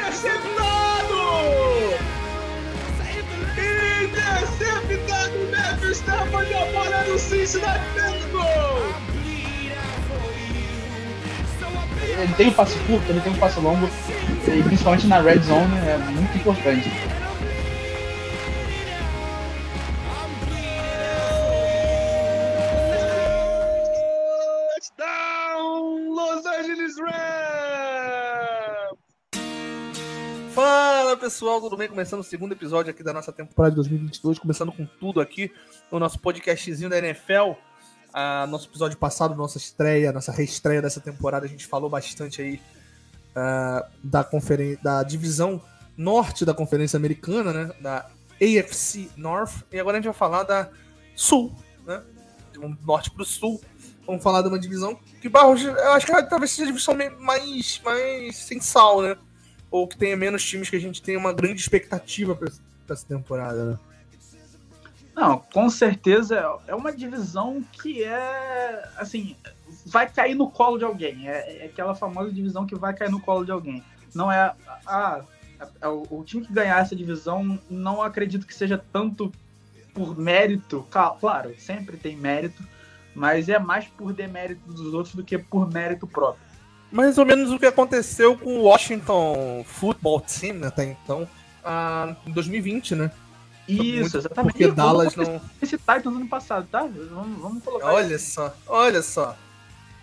Interceptado! Interceptado Matthew Stafford a bola do Cincinnati Bengals! Ele tem um passe curto, ele tem um passe longo, e principalmente na red zone é muito importante. Pessoal, tudo bem? Começando o segundo episódio aqui da nossa temporada de 2022, começando com tudo aqui no nosso podcastzinho da NFL. Ah, nosso episódio passado, nossa estreia, nossa reestreia dessa temporada, a gente falou bastante aí ah, da, da divisão norte da Conferência Americana, né? Da AFC North. E agora a gente vai falar da Sul, né? Do norte para o sul. Vamos falar de uma divisão que Barros, eu acho que talvez seja a divisão mais, mais sem sal, né? Ou que tenha menos times que a gente tenha uma grande expectativa para essa temporada, né? Não, com certeza é uma divisão que é assim, vai cair no colo de alguém. É, é aquela famosa divisão que vai cair no colo de alguém. Não é ah, a- o, o time que ganhar essa divisão não acredito que seja tanto por mérito. Claro, sempre tem mérito, mas é mais por demérito dos outros do que por mérito próprio. Mais ou menos o que aconteceu com o Washington Football Team até então, ah, em 2020, né? Isso, Muito- exatamente. Porque Dallas não. Esse Titans ano passado, tá? Vamos, vamos colocar Olha só, olha só.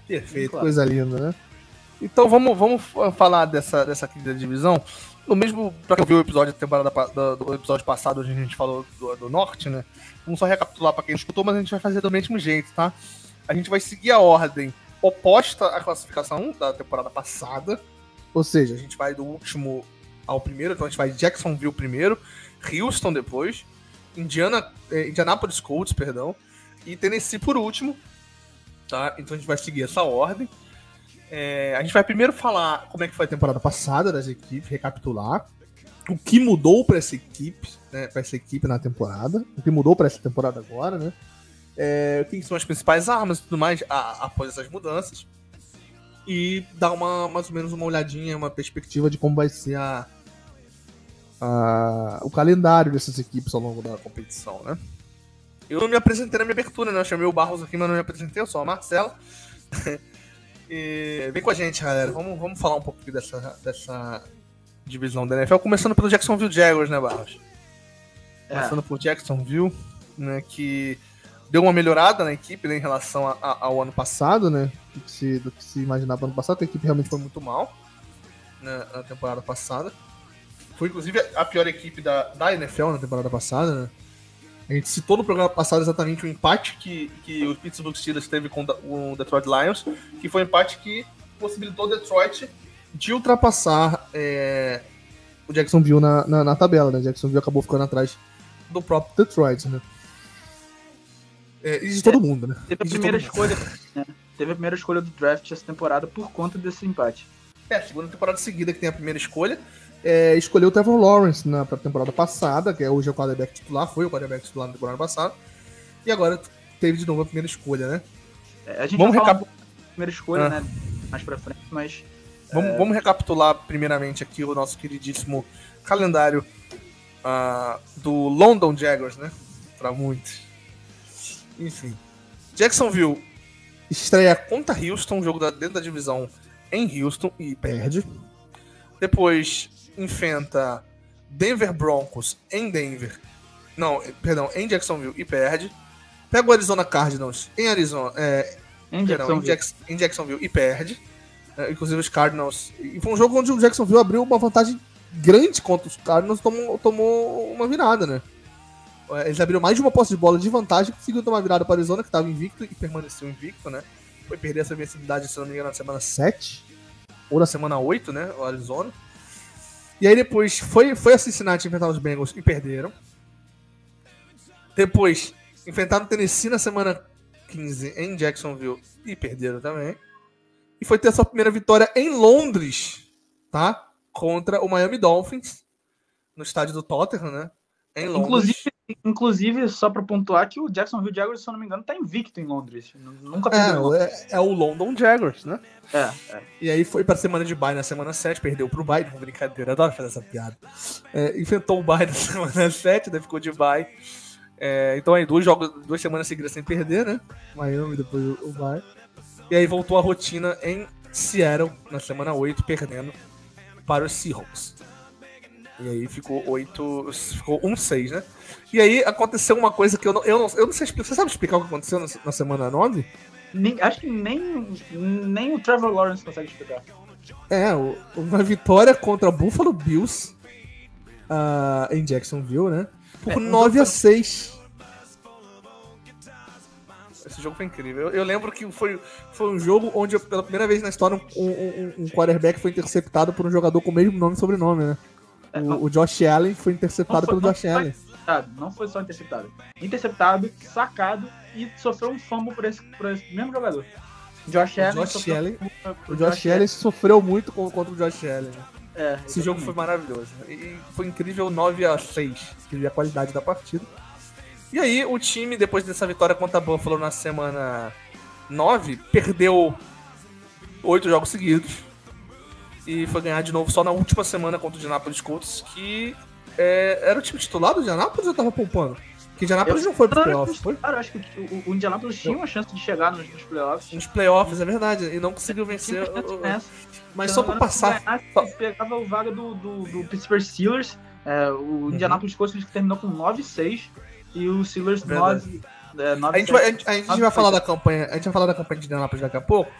Perfeito, Claro. coisa linda, né? Então vamos, vamos falar dessa, dessa quinta divisão. No mesmo, pra quem viu o episódio da temporada do, do episódio passado, onde a gente falou do, do norte, né? Vamos só recapitular pra quem escutou, mas a gente vai fazer do mesmo jeito, tá? A gente vai seguir a ordem oposta à classificação da temporada passada. Ou seja, a gente vai do último ao primeiro, então a gente vai Jacksonville primeiro, Houston depois, Indiana, eh, Indianapolis Colts, perdão, e Tennessee por último, tá? Então a gente vai seguir essa ordem. É, a gente vai primeiro falar como é que foi a temporada passada das equipes, recapitular o que mudou para essa equipe, né, para essa equipe na temporada, o que mudou para essa temporada agora, né? É, quem são as principais armas e tudo mais a- após essas mudanças e dar uma mais ou menos uma olhadinha, uma perspectiva de como vai ser a, a- o calendário dessas equipes ao longo da competição, né? Eu não me apresentei na minha abertura, né? Eu chamei o Barros aqui, mas não me apresentei, eu sou a Marcela. e vem com a gente, galera. Vamos, vamos falar um pouquinho dessa, dessa divisão da NFL, começando pelo Jacksonville Jaguars, né, Barros? É. Começando por Jacksonville, né, que deu uma melhorada na equipe né, em relação a- a- ao ano passado, né? Do que, se, do que se imaginava ano passado, a equipe realmente foi muito mal né, na temporada passada. Foi inclusive a pior equipe da, da NFL na temporada passada, né? A gente citou no programa passado exatamente o empate que, que o Pittsburgh Steelers teve com o Detroit Lions, que foi um empate que possibilitou o Detroit de ultrapassar é, o Jacksonville na, na, na tabela, né? Jacksonville acabou ficando atrás do próprio Detroit, né? É, e de todo mundo, né? Teve a primeira escolha. né? Teve a primeira escolha do draft essa temporada por conta desse empate. É, a segunda temporada seguida que tem a primeira escolha. É, escolheu o Trevor Lawrence na temporada passada, que é hoje é o quarterback titular, foi o quarterback titular na temporada passada. E agora teve de novo a primeira escolha, né? É, a gente Vamos recap- primeira escolha, Ah. né? Mais pra frente, mas. Vamos, vamos recapitular primeiramente aqui o nosso queridíssimo calendário ah, do London Jaguars, né? Pra muitos. Enfim. Jacksonville estreia contra Houston, jogo da, dentro da divisão em Houston e perde. Depois enfrenta Denver Broncos em Denver. Não, eh, perdão, em Jacksonville e perde. Pega o Arizona Cardinals em Arizona, é, Em Perdão, em, Jacksonville. Jacks- em Jacksonville e perde. É, inclusive os Cardinals. E foi um jogo onde o Jacksonville abriu uma vantagem grande contra os Cardinals tomou, tomou uma virada, né? É, Eles abriram mais de uma posse de bola de vantagem, conseguiram tomar virada para o Arizona, que estava invicto e permaneceu invicto, né? Foi perder essa vencibilidade, se não me engano, na semana 7 ou na semana 8, né? O Arizona. E aí depois foi, foi a Cincinnati enfrentar os Bengals e perderam. Depois enfrentaram o Tennessee na semana 15 em Jacksonville e perderam também. E foi ter sua primeira vitória em Londres, tá? Contra o Miami Dolphins, no estádio do Tottenham, né? Em Londres. Inclusive, Inclusive, só para pontuar que o Jacksonville Jaguars, se eu não me engano, tá invicto em Londres. Nunca perdeu. É, é, é, o London Jaguars, né? É, é. E aí foi pra semana de bye na semana 7, perdeu pro bye, brincadeira, adoro fazer essa piada. É, enfrentou o bye na semana 7, daí ficou de bye. É, então aí, dois jogos, duas semanas seguidas sem perder, né? Miami, depois o bye. E aí voltou a rotina em Seattle na semana 8, perdendo para os Seahawks. E aí ficou 8. Ficou 1-6, né? E aí aconteceu uma coisa que eu não, eu não, eu não sei explicar. Você sabe explicar o que aconteceu na, na semana 9? Nem, acho que nem, nem o Trevor Lawrence consegue explicar. É, uma vitória contra Buffalo Bills uh, em Jacksonville, né? Por é, 9 a 6. Esse jogo foi incrível. Eu, eu, lembro que foi, foi um jogo onde, pela primeira vez na história, um, um, um quarterback foi interceptado por um jogador com o mesmo nome e sobrenome, né? O, o Josh Allen foi interceptado foi, pelo Josh Allen. Não foi só interceptado. Interceptado, sacado e sofreu um fumble por esse, por esse mesmo jogador. Josh Allen. Josh Allen o Josh, Josh Allen sofreu muito contra o Josh Allen. Né? É, Esse jogo foi maravilhoso. E foi incrível 9 a 6 que a qualidade da partida. E aí, o time, depois dessa vitória contra a Buffalo na semana 9, perdeu oito jogos seguidos e foi ganhar de novo só na última semana contra o Indianapolis Colts, que é, era o time titular do Indianapolis ou tava poupando? Que o Indianapolis eu, não foi pro playoffs, foi? Cara, eu acho que o, o Indianapolis tinha uma chance de chegar nos, nos playoffs. Nos playoffs, é verdade, e não conseguiu vencer. Mas só pra passar. Ganhasse, pegava o vaga do, do, do Pittsburgh Steelers, é, o uhum. Indianapolis Colts terminou com 9-6 e o Steelers 9. É, 9 a gente vai, a gente, a gente vai falar da campanha, a gente vai falar da campanha de Indianapolis daqui a pouco.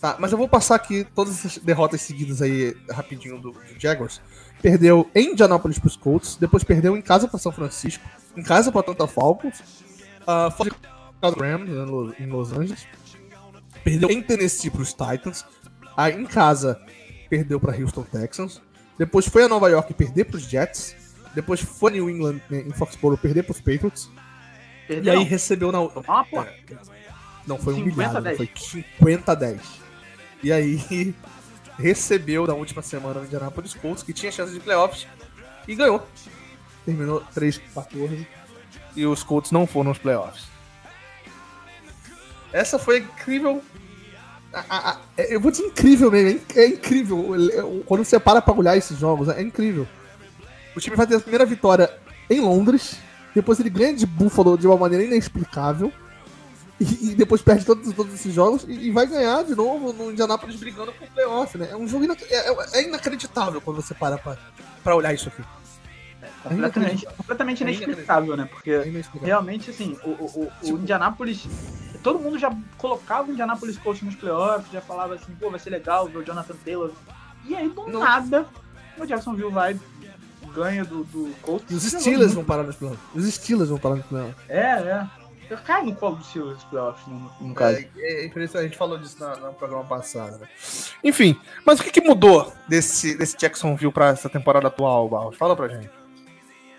Tá, mas eu vou passar aqui todas essas derrotas seguidas aí rapidinho do, do Jaguars. Perdeu em Indianapolis pros Colts, depois perdeu em casa para São Francisco, em casa para Atlanta Falcons, uh, fora de Rams né, em Los Angeles, perdeu em Tennessee pros Titans, aí em casa perdeu para Houston Texans, depois foi a Nova York perder pros Jets, depois foi New England né, em Foxborough perder pros Patriots, Perdeu. e aí recebeu na. Ah. É, não, foi humilhado, foi 50 a 10. E aí recebeu na última semana o Indianapolis Colts, que tinha chance de playoffs, e ganhou. Terminou 3-14 e os Colts não foram nos playoffs. Essa foi incrível. eu vou dizer incrível mesmo, é incrível. Quando você para pra olhar esses jogos, é incrível. O time vai ter a primeira vitória em Londres, depois ele ganha de Buffalo de uma maneira inexplicável. E, e, depois perde todos, todos esses jogos e, e, vai ganhar de novo no Indianapolis brigando com o playoff, né? É um jogo inac é, é, é, inacreditável quando você para pra, pra olhar isso aqui. É completamente, completamente inexplicável, né? Porque realmente, assim, o, o, o tipo, Indianapolis. Todo mundo já colocava o Indianapolis Colts nos playoffs, já falava assim, pô, vai ser legal ver o Jonathan Taylor. E aí, do não. nada, o Jacksonville vai ganha do, do Colts. E os Steelers vão parar nos playoffs. Os Steelers vão parar nos playoffs. É, é. Eu caio no colo do Steelers playoffs, no, no caso. É, é, é, a gente falou disso no, no programa passado. Né? Enfim, mas o que, que, mudou desse, desse Jacksonville para essa temporada atual, Barros? Fala pra gente.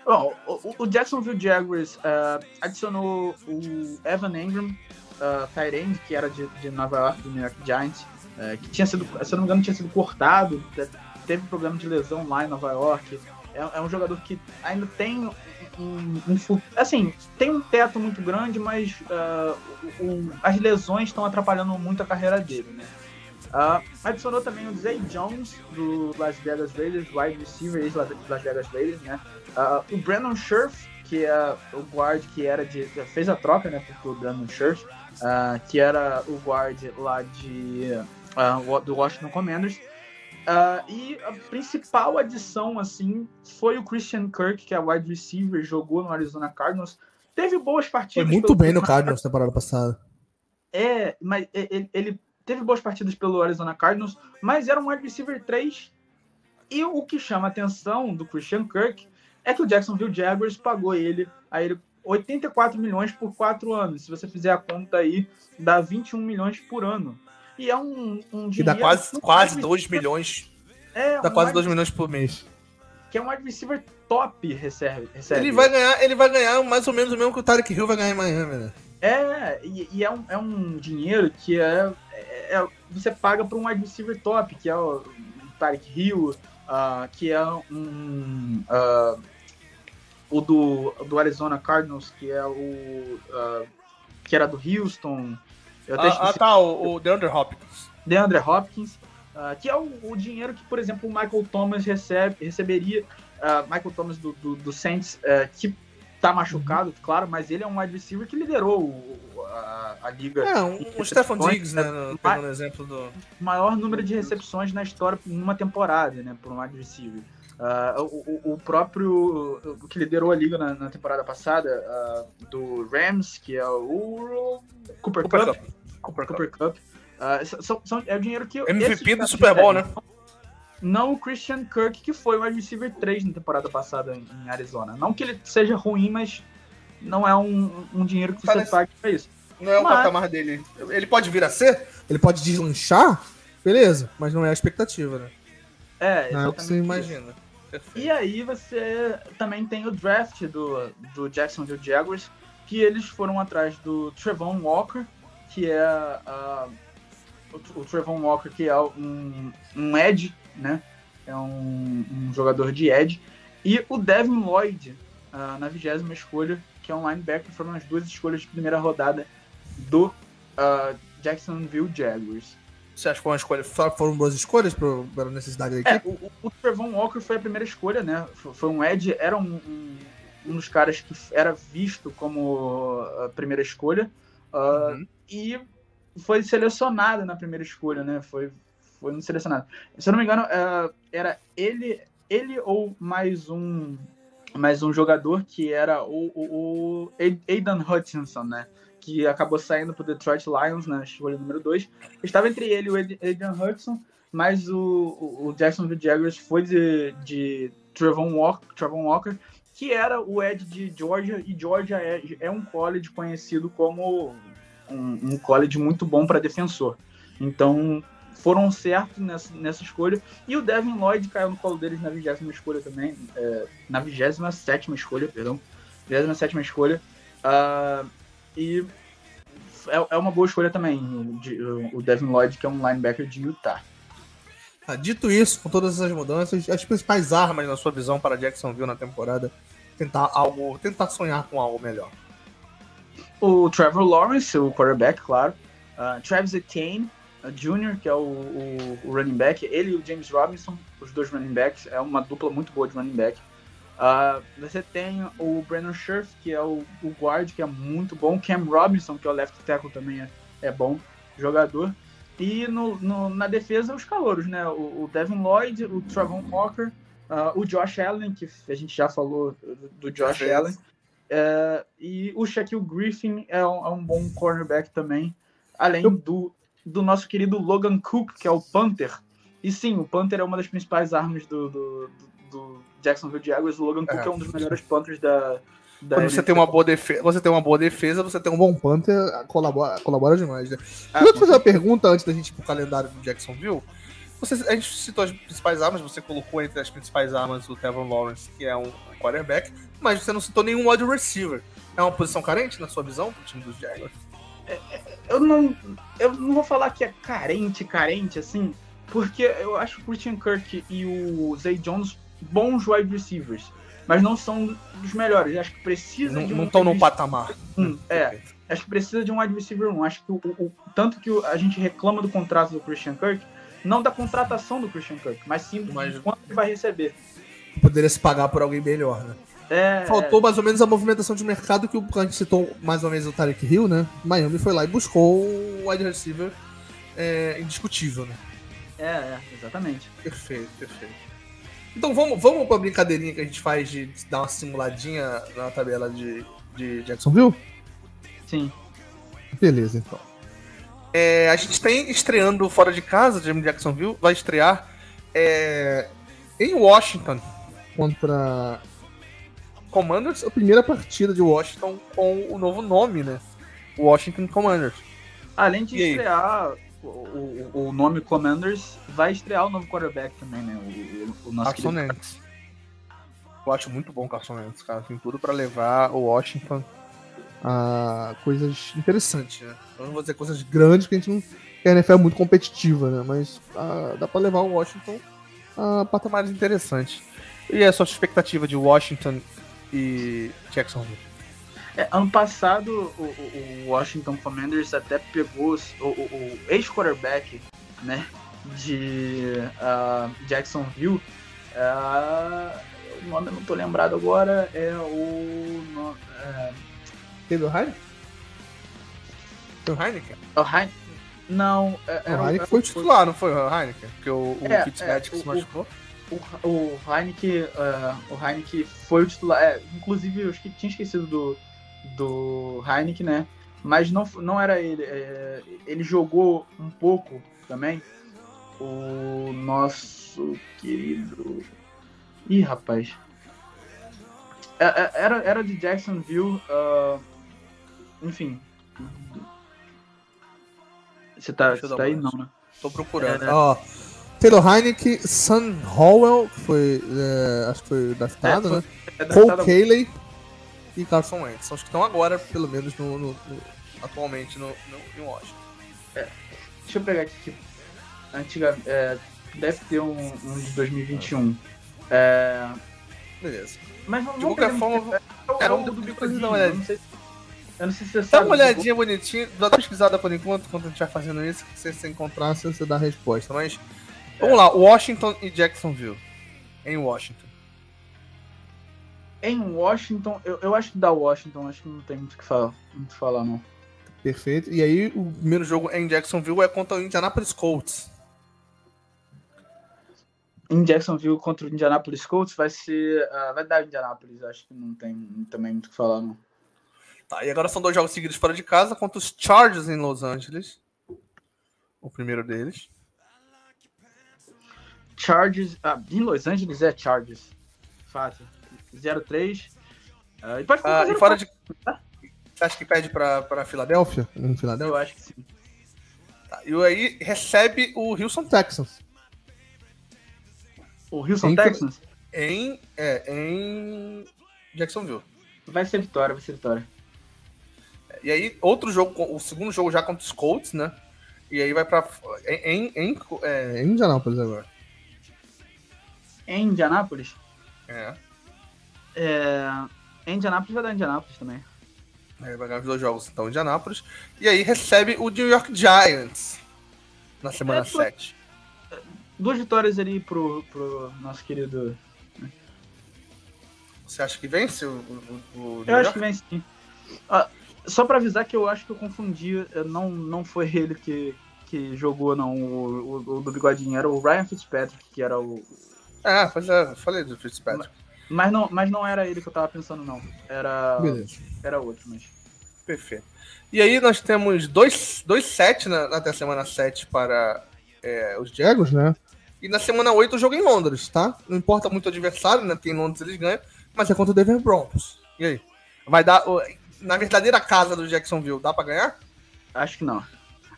Bom, o, o Jacksonville Jaguars uh, adicionou o Evan Engram, uh, Tyrande, que era de, de, Nova York, do New York Giants, uh, que tinha sido, se eu não me engano, tinha sido cortado, teve problema de lesão lá em Nova York. É, é um jogador que ainda tem um, um, assim, tem um teto muito grande, mas uh, as lesões estão atrapalhando muito a carreira dele, né? Uh, adicionou também o Zay Jones, do Las Vegas Raiders, wide receiver ex Las Vegas Raiders, né? Uh, o Brandon Scherf, que é o guard que era de... fez a troca, né, o Brandon Scherf, que era o guard lá de... do Washington Commanders, Uh, e a principal adição, assim, foi o Christian Kirk, que é wide receiver, jogou no Arizona Cardinals. Teve boas partidas. Foi muito bem no Cardinals na temporada passada. É, mas ele, ele, teve boas partidas pelo Arizona Cardinals, mas era um wide receiver 3. E o que chama a atenção do Christian Kirk é que o Jacksonville Jaguars pagou ele, a ele 84 milhões por 4 anos. Se você fizer a conta aí, dá 21 milhões por ano. E é um, um dinheiro. dá quase, quase 2 milhões. É, dá um quase 2 milhões por mês. Que é um wide receiver top recebe. recebe. Ele, vai ganhar, ele vai ganhar mais ou menos o mesmo que o Tarek Hill vai ganhar em Miami, né? É, e, e é, um, é um dinheiro que é, é, é você paga para um wide receiver top, que é o Tarek Hill, uh, que é um. Uh, o do, do Arizona Cardinals, que é o. Uh, que era do Houston. Ah, ah, tá, o, o DeAndre Hopkins. DeAndre Hopkins, uh, que é o, o, dinheiro que, por exemplo, o Michael Thomas recebe, receberia. Uh, Michael Thomas do, do, do Saints, que tá machucado, uhum. claro, mas ele é um wide receiver que liderou o, a, a, liga. É, um, um Stefan Diggs, né? No, pegando exemplo do. Maior número de recepções na história numa temporada, né? Por um wide receiver. Uh, o, o, próprio o que liderou a liga na, na temporada passada, uh, do Rams, que é o Cooper, Cooper Cup. Cup. Cooper, Cooper Cup. Uh, são, são, é o dinheiro que. MVP do Super Bowl, né? Não o Christian Kirk, que foi o wide receiver 3 na temporada passada em, em Arizona. Não que ele seja ruim, mas não é um, um dinheiro que você paga pra isso. Não é o mas... patamar dele. Ele pode vir a ser? Ele pode deslanchar? Beleza, mas não é a expectativa, né? É, não é o que você imagina. E aí você também tem o draft do, do Jacksonville Jaguars, que eles foram atrás do Trevon Walker, que é uh, o, o Trevon Walker, que é um, um edge, né? É um, um jogador de edge. E o Devin Lloyd, uh, na vigésima escolha, que é um linebacker, foram as duas escolhas de primeira rodada do uh, Jacksonville Jaguars. Você acha que foi uma escolha, foram boas escolhas para a necessidade da é, equipe? É, o, o Trevon Walker foi a primeira escolha, né? Foi um Ed, era um, um, um dos caras que era visto como a primeira escolha. Uh, uhum. E foi selecionado na primeira escolha, né? Foi, foi selecionado. Se eu não me engano, uh, era ele, ele ou mais um mais um jogador que era o, o, o Aidan Hutchinson, né? que acabou saindo para o Detroit Lions na escolha número 2. Estava entre ele e o Adrian Hudson, mas o, o Jacksonville Jaguars foi de, de Trevon, Walker, Trevon Walker, que era o Ed de Georgia, e Georgia é, é um college conhecido como um, um college muito bom para defensor. Então, foram certos nessa, nessa escolha. E o Devin Lloyd caiu no colo deles na vigésima escolha também. É, na vigésima sétima escolha, perdão. Vigésima sétima escolha. Uh, e é, é uma boa escolha também, o Devin Lloyd, que é um linebacker de Utah. Ah, dito isso, com todas essas mudanças, as principais armas na sua visão para Jacksonville na temporada, tentar algo, tentar sonhar com algo melhor. O Trevor Lawrence, o quarterback, claro. Uh, Travis Etienne uh, Jr., que é o, o, o, running back. Ele e o James Robinson, os dois running backs. É uma dupla muito boa de running back. Uh, você tem o Brandon Scherf, que é o, o, guard, que é muito bom. Cam Robinson, que é o left tackle, também é, é bom jogador. E no, no, na defesa, os calouros, né? O, o Devin Lloyd, o Travon Walker, uh, o Josh Allen, que a gente já falou do Josh Allen. Uh, e o Shaquille Griffin é um, é um, bom cornerback também. Além do, do nosso querido Logan Cook, que é o Panther. E sim, o Panther é uma das principais armas do, do, do Jacksonville Jaguars, o Logan Cook é, é um dos melhores Panthers da, da Quando você tem uma boa defesa, você tem uma boa defesa, você tem um bom Panther, colabora, colabora demais, né? Ah, Deixa eu te fazer uma pergunta antes da gente ir pro calendário do Jacksonville. Você, a gente citou as principais armas, você colocou entre as principais armas o Kevin Lawrence, que é um quarterback, mas você não citou nenhum wide receiver. É uma posição carente, na sua visão, pro time dos Jaguars? É, é, eu não, eu não vou falar que é carente, carente, assim, porque eu acho o Christian Kirk e o Zay Jones bons wide receivers, mas não são dos melhores. Acho que precisa não, de um. Não estão no patamar. Um, é. Acho que precisa de um wide receiver 1. Acho que o, o, tanto que a gente reclama do contrato do Christian Kirk, não da contratação do Christian Kirk, mas sim do mas... quanto ele vai receber. Poderia se pagar por alguém melhor, né? É, Faltou mais ou menos a movimentação de mercado que a gente citou mais ou menos o Tarek Hill, né? Miami foi lá e buscou o wide receiver é, indiscutível, né? É, é, exatamente. Perfeito, perfeito. Então vamos, vamos pra brincadeirinha que a gente faz de dar uma simuladinha na tabela de, de Jacksonville? Sim. Beleza, então. É, a gente tem estreando fora de casa, Jamie Jacksonville, vai estrear é, em Washington contra Commanders, a primeira partida de Washington com o novo nome, né? Washington Commanders. Além de e estrear aí? o, o, nome Commanders vai estrear o novo quarterback também, né? O, o nosso Carson Wentz. Eu acho muito bom o Carson Wentz, cara. Tem tudo para levar o Washington a coisas interessantes, né? Eu não vou dizer coisas grandes, porque a gente não. A NFL é muito competitiva, né? Mas ah, dá para levar o Washington a patamares interessantes. E a sua expectativa de Washington e Jacksonville. É, ano passado, o, o, Washington Commanders até pegou o, o ex-quarterback né, de uh, Jacksonville. Uh, o nome eu não tô lembrado agora, é o. No, uh, Taylor Heineken? O Heineken? O Heineken. Não, é, era o Heineken foi titular, não foi o Heineken? Porque o, o é, é, se machucou. O, o Heineken, uh, o Heineken foi o titular. É, inclusive, eu tinha esquecido do, do Heineken, né? Mas não, não era ele. É, ele jogou um pouco também. O nosso querido. Ih, rapaz. É, é, era, era de Jacksonville. Uh, enfim. Você tá, você tá aí? Não, né? Tô procurando. É, Ó, Taylor Heineken, Sam Howell, que foi. É, acho que foi draftado, é, né? É Cole Cayley e Carson Wentz. São os que estão agora, pelo menos, no, no, no atualmente no, no, em Washington. É, deixa eu pegar aqui. Antiga, é, deve ter um, um de 2021. É... Beleza. Mas vamos, de qualquer forma, é, era um do bigodinho. Não, não sei eu não sei se você Dá sabe. Dá uma olhadinha bonitinha, dá uma pesquisada por enquanto, enquanto a gente vai fazendo isso, que se você encontrar, você dá a resposta. Mas, vamos lá, Washington e Jacksonville. Em Washington. Em Washington, eu, eu acho que da Washington, acho que não tem muito o que falar, muito falar, não. Perfeito. E aí, o primeiro jogo em Jacksonville é contra o Indianapolis Colts. Em Jacksonville contra o Indianapolis Colts vai ser. Uh, vai dar Indianapolis, acho que não tem também muito o que falar, não. Tá, e agora são dois jogos seguidos fora de casa contra os Chargers em Los Angeles. O primeiro deles. Chargers. Ah, em Los Angeles é Chargers. Fácil. 0-3. Uh, e pode ah, e fora de. Tá? Você acha que pede pra, pra Filadélfia? Em Filadélfia? Eu acho que sim. Tá, e aí recebe o Houston Texans. O Houston em, Texans? Em, é, em Jacksonville. Vai ser vitória, vai ser vitória. E aí, outro jogo, o segundo jogo já contra os Colts, né? E aí vai pra. Em, em, é, em Indianápolis agora. Em Indianápolis? É. é. Em Indianápolis vai dar Indianápolis também. É, vai ganhar os dois jogos então, Indianápolis. E aí recebe o New York Giants na semana é, 7. Duas vitórias ali pro, pro nosso querido. Né? Você acha que vence o, o, o Eu acho que vence sim. Ah, só para avisar que eu acho que eu confundi, não, não foi ele que, que jogou, não, o, o, o, do bigodinho, era o Ryan Fitzpatrick, que era o. Ah, pois é, falei do Fitzpatrick. Mas não, mas não era ele que eu tava pensando, não. Era. Beleza. Era outro, mas. Perfeito. E aí nós temos dois, dois sets na, até a semana 7 para é, os Jagos, né? E na semana 8 o jogo é em Londres, tá? Não importa muito o adversário, né? Tem em Londres eles ganham, mas é contra o Denver Broncos. E aí? Vai dar na verdadeira casa do Jacksonville, dá pra ganhar? Acho que não.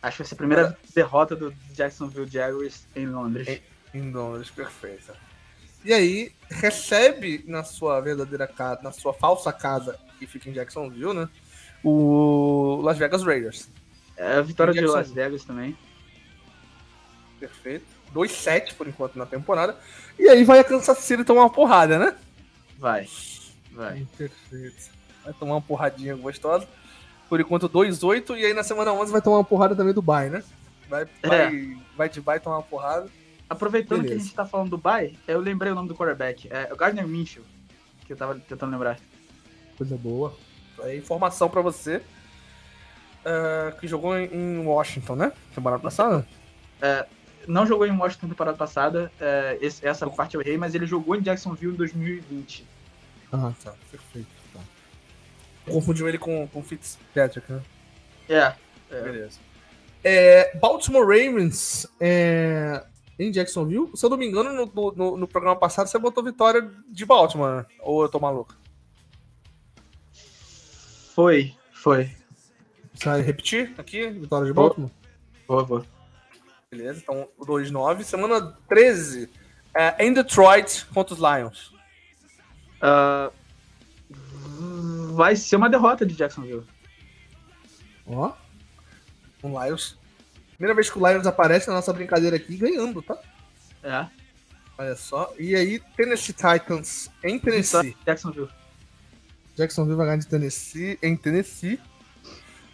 Acho que vai ser a primeira é. derrota do Jacksonville Jaguars em Londres. Em, em Londres, perfeito. E aí, recebe na sua verdadeira casa, na sua falsa casa, que fica em Jacksonville, né? O Las Vegas Raiders. É a vitória de Las Vegas também. Perfeito. 2-7 por enquanto na temporada. E aí vai a Kansas City tomar uma porrada, né? Vai. Vai. Perfeito vai tomar uma porradinha gostosa. Por enquanto, 2-8, e aí na semana 11 vai tomar uma porrada também do Bay, né? Vai, é. vai, vai de Bay tomar uma porrada. Aproveitando Beleza. que a gente tá falando do Bay, eu lembrei o nome do quarterback. É o Gardner Minshew, que eu tava tentando lembrar. Coisa boa. É informação pra você. Uh, que jogou em Washington, né? Temporada passada? É, não jogou em Washington temporada passada. É, esse, essa parte eu errei, mas ele jogou em Jacksonville em 2020. Ah, tá. Perfeito. Confundiu ele com o Fitzpatrick, né? É. é. Beleza. É, Baltimore Ravens é, em Jacksonville. Se eu não me engano, no, no, no, programa passado você botou vitória de Baltimore, né? Ou eu tô maluco? Foi, foi. Você vai repetir aqui? Vitória de Baltimore? Vou, vou. Beleza, então 2-9. Semana 13 é, em Detroit contra os Lions. Uh, vai ser uma derrota de Jacksonville. Ó. O Lions. Primeira vez que o Lions aparece na nossa brincadeira aqui ganhando, tá? É. Olha só. E aí, Tennessee Titans em Tennessee. Jacksonville. Jacksonville vai ganhar de Tennessee, em Tennessee.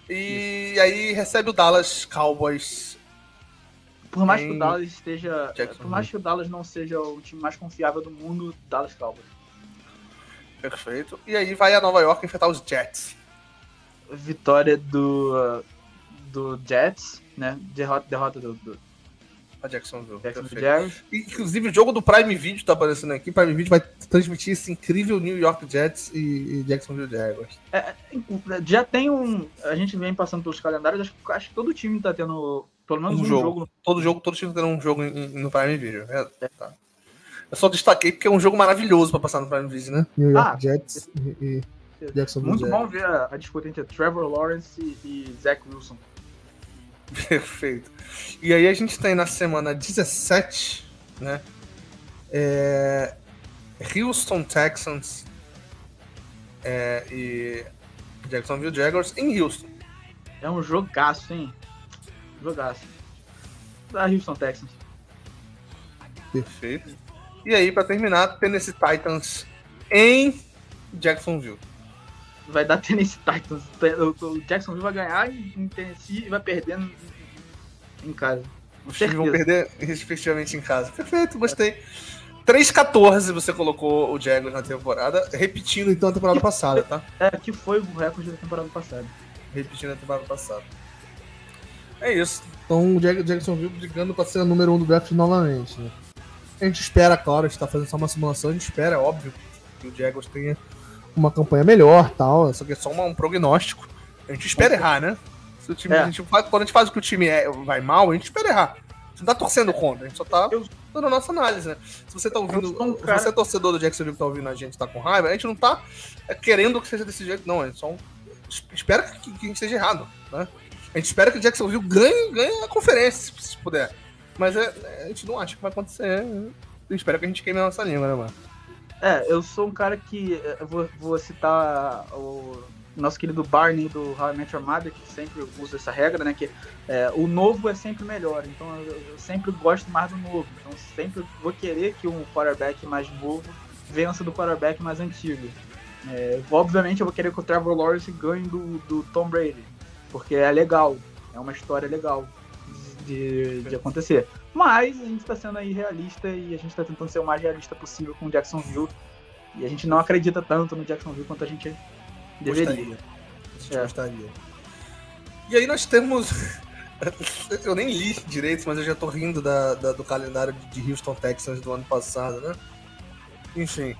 E Isso. aí recebe o Dallas Cowboys. Por mais que o Dallas esteja. Por mais que o Dallas não seja o time mais confiável do mundo, Dallas Cowboys. Perfeito. E aí vai a Nova York enfrentar os Jets. Vitória do, do Jets, né? Derrota, derrota do, do a Jacksonville. Jacksonville Inclusive, o jogo do Prime Video tá aparecendo aqui. Prime Video vai transmitir esse incrível New York Jets e, Jacksonville Jaguars. É, é, já tem um. A gente vem passando pelos calendários, acho, acho que todo time tá tendo pelo menos um, um jogo. jogo. Todo jogo, todo time tá tendo um jogo no Prime Video. É. Tá. Eu só destaquei porque é um jogo maravilhoso pra passar no Prime Video, né? New York ah, Jets e, e Jacksonville Muito bom ver a, a, disputa entre Trevor Lawrence e, e Zach Wilson. Perfeito. E aí a gente tem na semana 17, né? É, Houston Texans é, e Jacksonville Jaguars em Houston. É um jogaço, hein? Jogaço. Da Houston Texans. Perfeito. E aí, para terminar, Tennessee Titans em Jacksonville vai dar Tennessee Titans. O Jacksonville vai ganhar em Tennessee e vai perdendo em casa. Os times vão perder respectivamente em casa. Perfeito, gostei. 3-14 você colocou o Jaguars na temporada, repetindo então a temporada que, passada, tá? É, que foi o recorde da temporada passada. Repetindo a temporada passada. É isso. Então o Jacksonville brigando pra ser a número 1 um do draft novamente, né? A gente espera, claro, a gente tá fazendo só uma simulação, a gente espera, é óbvio, que o Jaguars tenha uma campanha melhor tal. Só que é só um prognóstico. A gente espera errar, né? Se o time, é. a gente quando a gente faz o que o time é, vai mal, a gente espera errar. A gente não tá torcendo contra, a gente só tá dando a nossa análise, né? Se você tá ouvindo. Se você é torcedor do Jacksonville que tá ouvindo a gente tá com raiva, a gente não tá é, querendo que seja desse jeito, não. A gente só espera que, que a gente esteja errado, né? A gente espera que o Jacksonville ganhe, ganhe a conferência, se puder. Mas é, a gente não acha que vai acontecer. Eu espero que a gente queime a nossa língua, né, mano? É, eu sou um cara que. É, vou, vou citar o nosso querido Barney do How I que sempre usa essa regra, né? Que é, o novo é sempre melhor. Então eu, eu, sempre gosto mais do novo. Então sempre vou querer que um quarterback mais novo vença do quarterback mais antigo. É, obviamente eu vou querer que o Trevor Lawrence ganhe do, do Tom Brady. Porque é legal. É uma história legal de, de acontecer. Mas a gente está sendo aí realista e a gente está tentando ser o mais realista possível com o Jacksonville. E a gente não acredita tanto no Jacksonville quanto a gente deveria. Gostaria. A gente é. gostaria. E aí nós temos. eu nem li direito, mas eu já tô rindo da, da, do calendário de Houston Texans do ano passado, né? Enfim.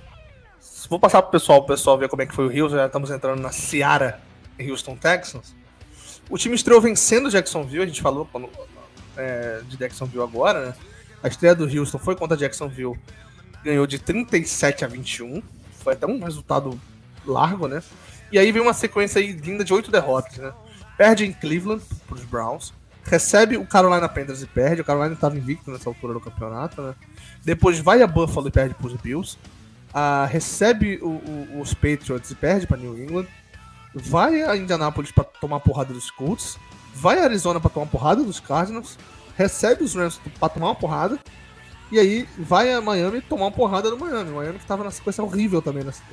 Vou passar pro pessoal, pro pessoal ver como é que foi o Houston. Já estamos entrando na Seara Houston Texans. O time estreou vencendo o Jacksonville, a gente falou quando, é, de Jacksonville agora, né? A estreia do Houston foi contra Jacksonville, ganhou de 37 a 21. Foi até um resultado largo, né? E aí vem uma sequência aí linda de oito derrotas, né? Perde em Cleveland pros Browns, recebe o Carolina Panthers e perde. O Carolina estava invicto nessa altura do campeonato, né? Depois vai a Buffalo e perde pros Bills. Ah, recebe o, o, os Patriots e perde para New England. Vai a Indianapolis para tomar porrada dos Colts vai a Arizona para tomar uma porrada dos Cardinals, recebe os Rams para tomar uma porrada, e aí vai a Miami tomar uma porrada do Miami. O Miami que tava na sequência horrível também nessa,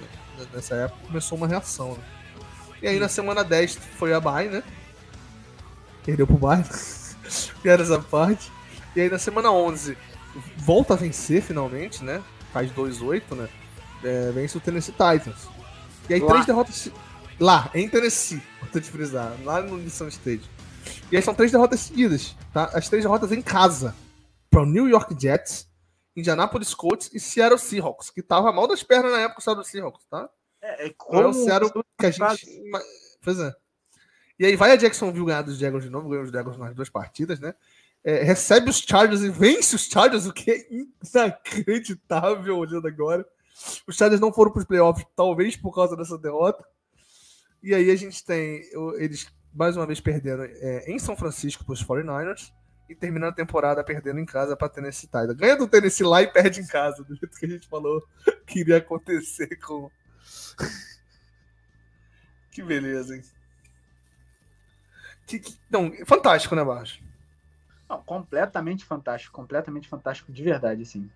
nessa época, começou uma reação. Né? E aí na semana 10 foi a Bay, né? Perdeu pro Bay. Piadas à parte. E aí na semana 11 volta a vencer finalmente, né? Faz 2-8, né? É, vence o Tennessee Titans. E aí lá. três derrotas lá, em Tennessee, importante frisar, lá no Nissan State. E aí são três derrotas seguidas, tá? As três derrotas em casa. Para o New York Jets, Indianapolis Colts e Seattle Seahawks, que tava mal das pernas na época o Seattle Seahawks, tá? É, é como... É o Seattle que a gente... Pois é. E aí vai a Jacksonville ganhar dos Jaguars de novo, ganhou os Jaguars nas duas partidas, né? É, recebe os Chargers e vence os Chargers, o que é inacreditável olhando agora. Os Chargers não foram para os playoffs, talvez por causa dessa derrota. E aí a gente tem eles mais uma vez perdendo é, em São Francisco para os 49ers e terminando a temporada perdendo em casa para Tennessee Titans. Ganha do Tennessee lá e perde em casa, do jeito que a gente falou que iria acontecer com. que beleza, hein? Que, que... Não, fantástico, né, Barros? Não, completamente fantástico, completamente fantástico de verdade, assim.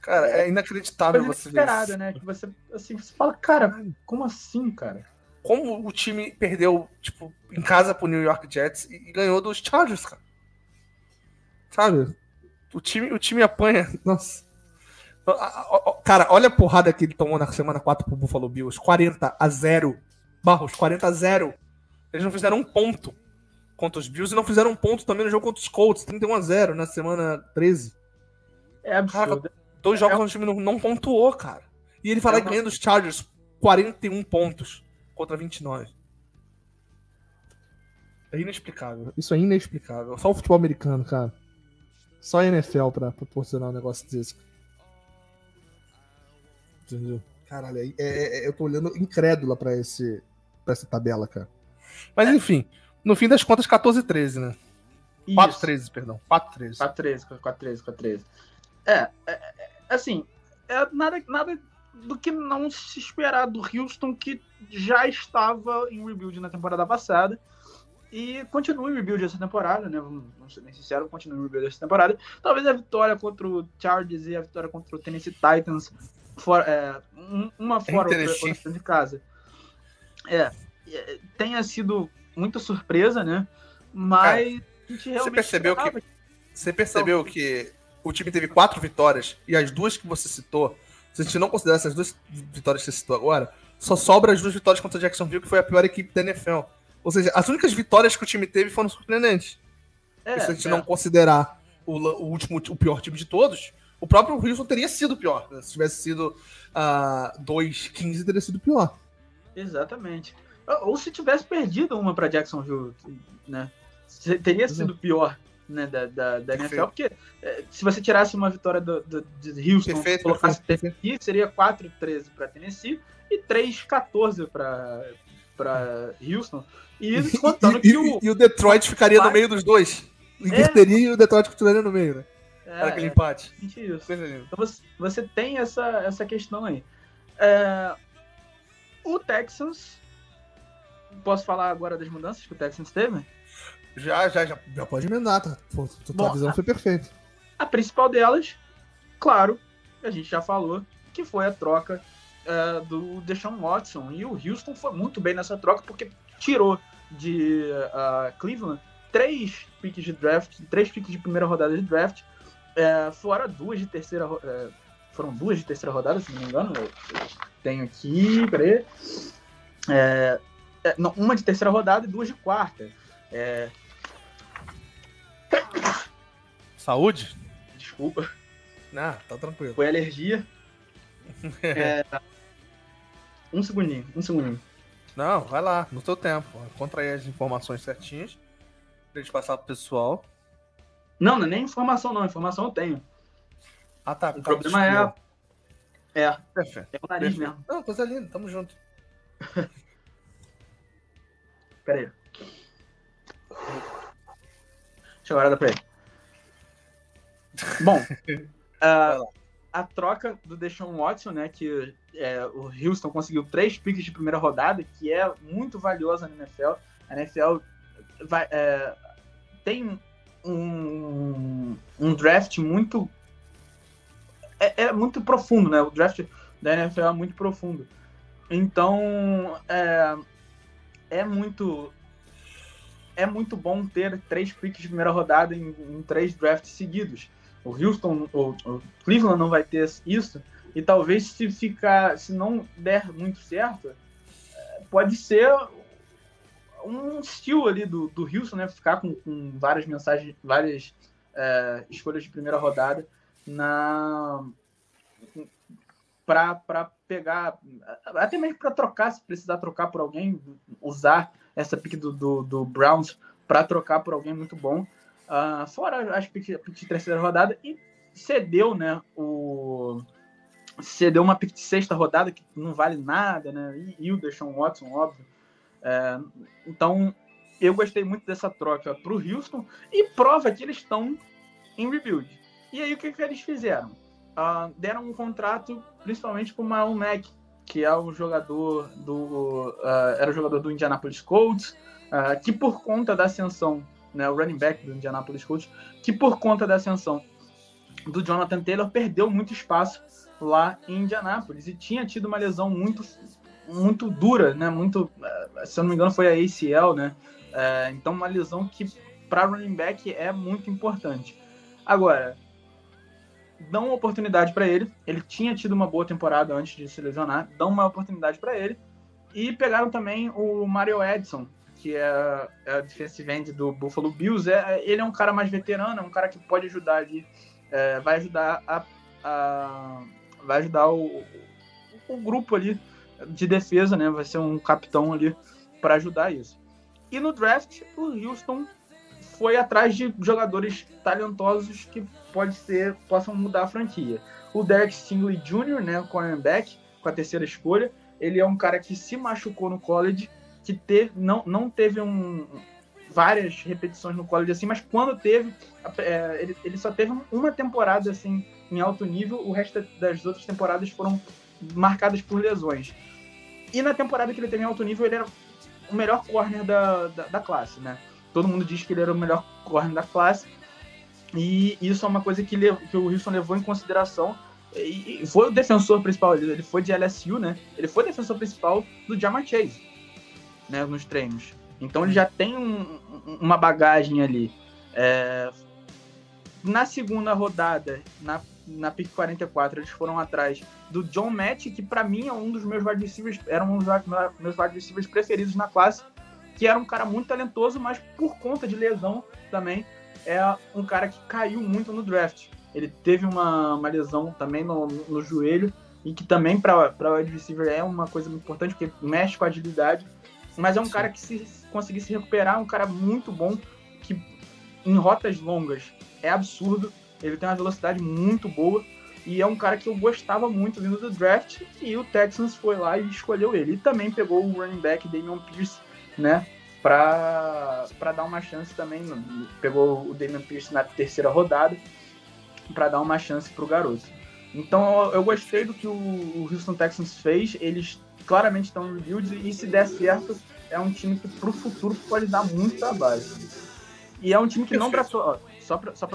Cara, é inacreditável você ver isso. né? Que você, assim, você fala, cara, como assim, cara? Como o time perdeu, tipo, em casa pro New York Jets e e ganhou dos Chargers, cara. Sabe? O time, o time apanha. Nossa. Cara, olha a porrada que ele tomou na semana 4 pro Buffalo Bills. 40 a 0. Barros, 40 a 0. Eles não fizeram um ponto contra os Bills e não fizeram um ponto também no jogo contra os Colts. 31 a 0 na semana 13. É absurdo. Dois jogos onde o time não, não pontuou, cara. E ele lá É uma- ganha dos Chargers 41 pontos contra 29. É inexplicável. Isso é inexplicável. Só o futebol americano, cara. Só a NFL pra proporcionar um negócio desse. Entendeu? Caralho, é- é- é- eu tô olhando incrédula pra, esse, pra essa tabela, cara. Mas enfim, no fim das contas, 14 e 13, né? 4 Isso. 13, perdão. 4 13. 4-13, 4-13, 4-13. É, é, é, assim, é nada, nada do que não se esperar do Houston, que já estava em rebuild na temporada passada. E continua em rebuild essa temporada, né? Vamos, ser bem sinceros, continua em rebuild essa temporada. Talvez a vitória contra o Chargers e a vitória contra o Tennessee Titans, fora, é, um- uma fora outra, outra de casa, é, é, tenha sido muita surpresa, né? Mas a gente realmente percebeu que- Você percebeu que o time teve 4 vitórias e as duas que você citou, se a gente não considerar essas duas vitórias que você citou agora, só sobra as duas vitórias contra o Jacksonville, que foi a pior equipe da NFL. Ou seja, as únicas vitórias que o time teve foram surpreendentes. É, se a gente é. não considerar o, o último, o pior time de todos, o próprio Houston teria sido pior. né? Se tivesse sido uh, 2-15, teria sido pior. Exatamente. Ou ou se tivesse perdido uma para Jacksonville, né? Teria sido pior né, da, da, da NFL, porque é, se você tirasse uma vitória do, do, de Houston Perfeito, e colocasse perfeito, Tennessee, seria 4-13 para Tennessee e 3-14 para Houston. E E, e- o. e o Detroit ficaria no Vai- meio dos dois. Inverteria e o Detroit continuaria no meio, né? É, Era aquele é, empate. exatamente isso. Então você, você tem essa, essa questão aí. É, o Texans. Posso falar agora das mudanças que o Texans teve? Já, já, já. Já pode emendar, tá? Tua Bom, visão a- foi perfeita. A principal delas, claro, a gente já falou, que foi a troca é, do Deshaun Watson. E o Houston foi muito bem nessa troca, porque tirou de ah, Cleveland três piques de draft, três piques de primeira rodada de draft, é, fora duas de terceira é, foram duas de terceira rodada, se não me engano. Eu, tenho aqui, peraí. É, não, uma de terceira rodada e duas de quarta. É, Saúde? desculpa, Ah, tá tranquilo. foi alergia. É, um segundinho, um segundinho. Não, vai lá, no seu tempo. Encontra aí as informações certinhas pra gente passar pro pessoal. Não, não é nem informação, não. Informação eu tenho. Ah, tá. O problema é. É, Perfeito. é o nariz Perfeito. mesmo. Não, coisa linda, tamo junto. Pera aí. Deixa eu guardar pra ele. Bom, lá. a troca do Deshaun Watson, né? Que é, o Houston conseguiu três piques de primeira rodada, que é muito valiosa na NFL. A NFL vai, é, tem um, um draft muito. É, é muito profundo, né? O draft da NFL é muito profundo. Então, é, é muito é muito bom ter três picks de primeira rodada em, em três drafts seguidos. O Houston, o, o Cleveland não vai ter isso e talvez se ficar, se não der muito certo, é, pode ser um estilo ali do, do Houston, né? Ficar com, com várias mensagens, várias é, escolhas de primeira rodada na para pegar, até mesmo para trocar, se precisar trocar por alguém, usar essa pick do, do, do Browns para trocar por alguém muito bom. Uh, fora pick, pick de terceira rodada e cedeu, né? O cedeu uma pick de sexta rodada que não vale nada, né? E, e o Deshaun Watson, óbvio. É, então eu gostei muito dessa troca para o Houston e prova que eles estão em rebuild. E aí o que, que eles fizeram? Uh, deram um contrato principalmente para o Marlon Mack, que é o jogador do uh, era o jogador do Indianapolis Colts, uh, que por conta da ascensão, né, o running back do Indianapolis Colts, que por conta da ascensão do Jonathan Taylor perdeu muito espaço lá em Indianápolis e tinha tido uma lesão muito muito dura, né? Muito, eh, se eu não me engano, foi a ACL, né? É, então uma lesão que para running back é muito importante. Agora, dão uma oportunidade para ele. Ele tinha tido uma boa temporada antes de se lesionar. Dão uma oportunidade para ele. E pegaram também o Mario Edson, que é, é a defensive end do Buffalo Bills. É, ele é um cara mais veterano, é um cara que pode ajudar ali, é, vai ajudar a, a, vai ajudar o, o grupo ali de defesa, né? Vai ser um capitão ali para ajudar isso. E no draft, o Houston foi atrás de jogadores talentosos que pode ser possam mudar a franquia. O Derek Stingley Jr., né, cornerback, com a terceira escolha, ele é um cara que se machucou no college, que teve, não, não teve um, várias repetições no college assim, mas quando teve, é, ele, ele só teve uma temporada assim em alto nível, o resto das outras temporadas foram marcadas por lesões. E na temporada que ele teve em alto nível, ele era o melhor corner da, da, da classe, né? Todo mundo diz que ele era o melhor corner da classe. E isso é uma coisa que, que o Wilson levou em consideração. E, foi o defensor principal, ele foi de LSU, né? Ele foi defensor principal do Jamar Chase, né? Nos treinos. Então ele já tem um, uma bagagem ali. É... Na segunda rodada, na, na pick 44, eles foram atrás do John Matt, que para mim é um dos meus wide receivers, era um dos meus wide receivers preferidos na classe que era um cara muito talentoso, mas por conta de lesão também é um cara que caiu muito no draft. Ele teve uma, uma lesão também no, no joelho e que também para o wide receiver é uma coisa muito importante, porque mexe com a agilidade. Mas é um Sim. cara que se conseguir se recuperar, é um cara muito bom, que em rotas longas é absurdo. Ele tem uma velocidade muito boa e é um cara que eu gostava muito vindo do draft e o Texans foi lá e escolheu ele. E também pegou o running back Damian Pierce né? Para dar uma chance também. Pegou o Damian Pierce na terceira rodada para dar uma chance para o garoto. Então eu gostei do que o Houston Texans fez. Eles claramente estão em rebuild e se der certo, é um time que para o futuro pode dar muito trabalho. E é um time que não draftou, ó, só para só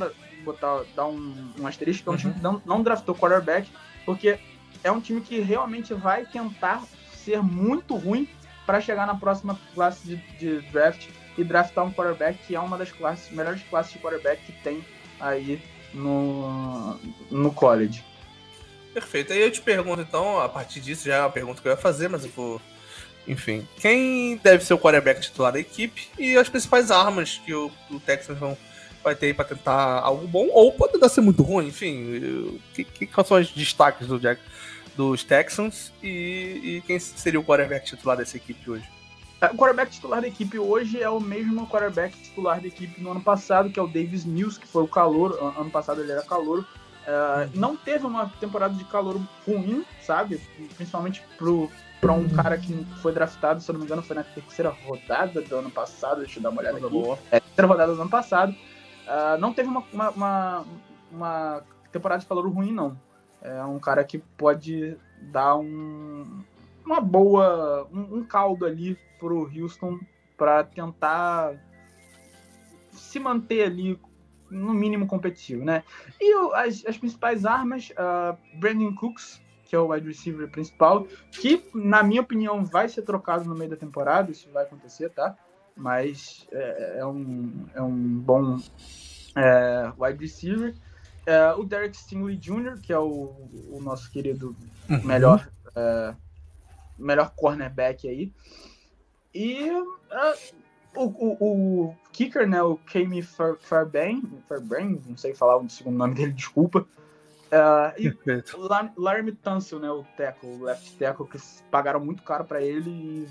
botar, dar um, um asterisco, é um uhum. time que não, não draftou quarterback, porque é um time que realmente vai tentar ser muito ruim para chegar na próxima classe de, de, draft e draftar um quarterback que é uma das classes, melhores classes de quarterback que tem aí no, no college. Perfeito. Aí eu te pergunto, então, a partir disso, já é uma pergunta que eu ia fazer, mas eu vou. Enfim, quem deve ser o quarterback titular da equipe e as principais armas que o, o Texans vão, vai ter para tentar algo bom, ou pode dar ser muito ruim, enfim. Que, que, quais são os destaques do Jack? dos Texans e, e quem seria o quarterback titular dessa equipe hoje? É, o quarterback titular da equipe hoje é o mesmo quarterback titular da equipe no ano passado, que é o Davis Mills, que foi o calor. Ano passado ele era calor. Uh, não teve uma temporada de calor ruim, sabe? Principalmente para um cara que foi draftado, se eu não me engano, foi na terceira rodada do ano passado. Deixa eu dar uma olhada aqui. Boa. É, terceira rodada do ano passado. Uh, não teve uma, uma, uma, uma temporada de calor ruim, não. É um cara que pode dar um, uma boa, um, um caldo ali pro Houston para tentar se manter ali no mínimo competitivo, né? E as, as principais armas, uh, Brandon Cooks, que é o wide receiver principal, que na minha opinião vai ser trocado no meio da temporada, isso vai acontecer, tá? Mas é, é um, é um bom é, wide receiver. É, o Derek Stingley Jr., que é o, o nosso querido uhum. melhor, é, melhor cornerback aí. E uh, o, o, o, kicker, né, o Kami Fairbairn, Fairbairn, não sei falar o segundo nome dele, desculpa. Uh, e Laramie Tunsil, né, o tackle, o left tackle, que pagaram muito caro para ele e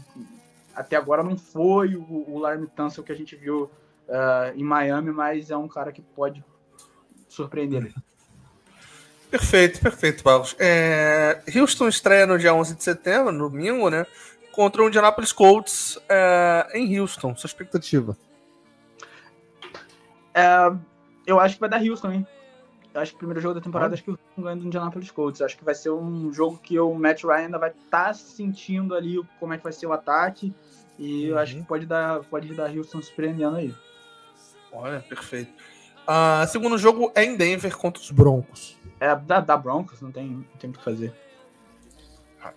até agora não foi o, o Laramie Tunsil que a gente viu uh, em Miami, mas é um cara que pode surpreender. Perfeito, perfeito, Barros. É, Houston estreia no dia 11 de setembro, no domingo, né? Contra o Indianapolis Colts é, em Houston. Sua expectativa? É, eu acho que vai dar Houston, hein? Eu acho que o primeiro jogo da temporada, ah. acho que o Houston ganha do Indianapolis Colts. Acho que vai ser um jogo que o Matt Ryan ainda vai estar tá sentindo ali como é que vai ser o ataque. E uhum. eu acho que pode dar, pode dar Houston surpreendendo aí. Olha, perfeito. Ah, segundo jogo é em Denver contra os Broncos. É, da, da Broncos, não tem, não tem o que fazer.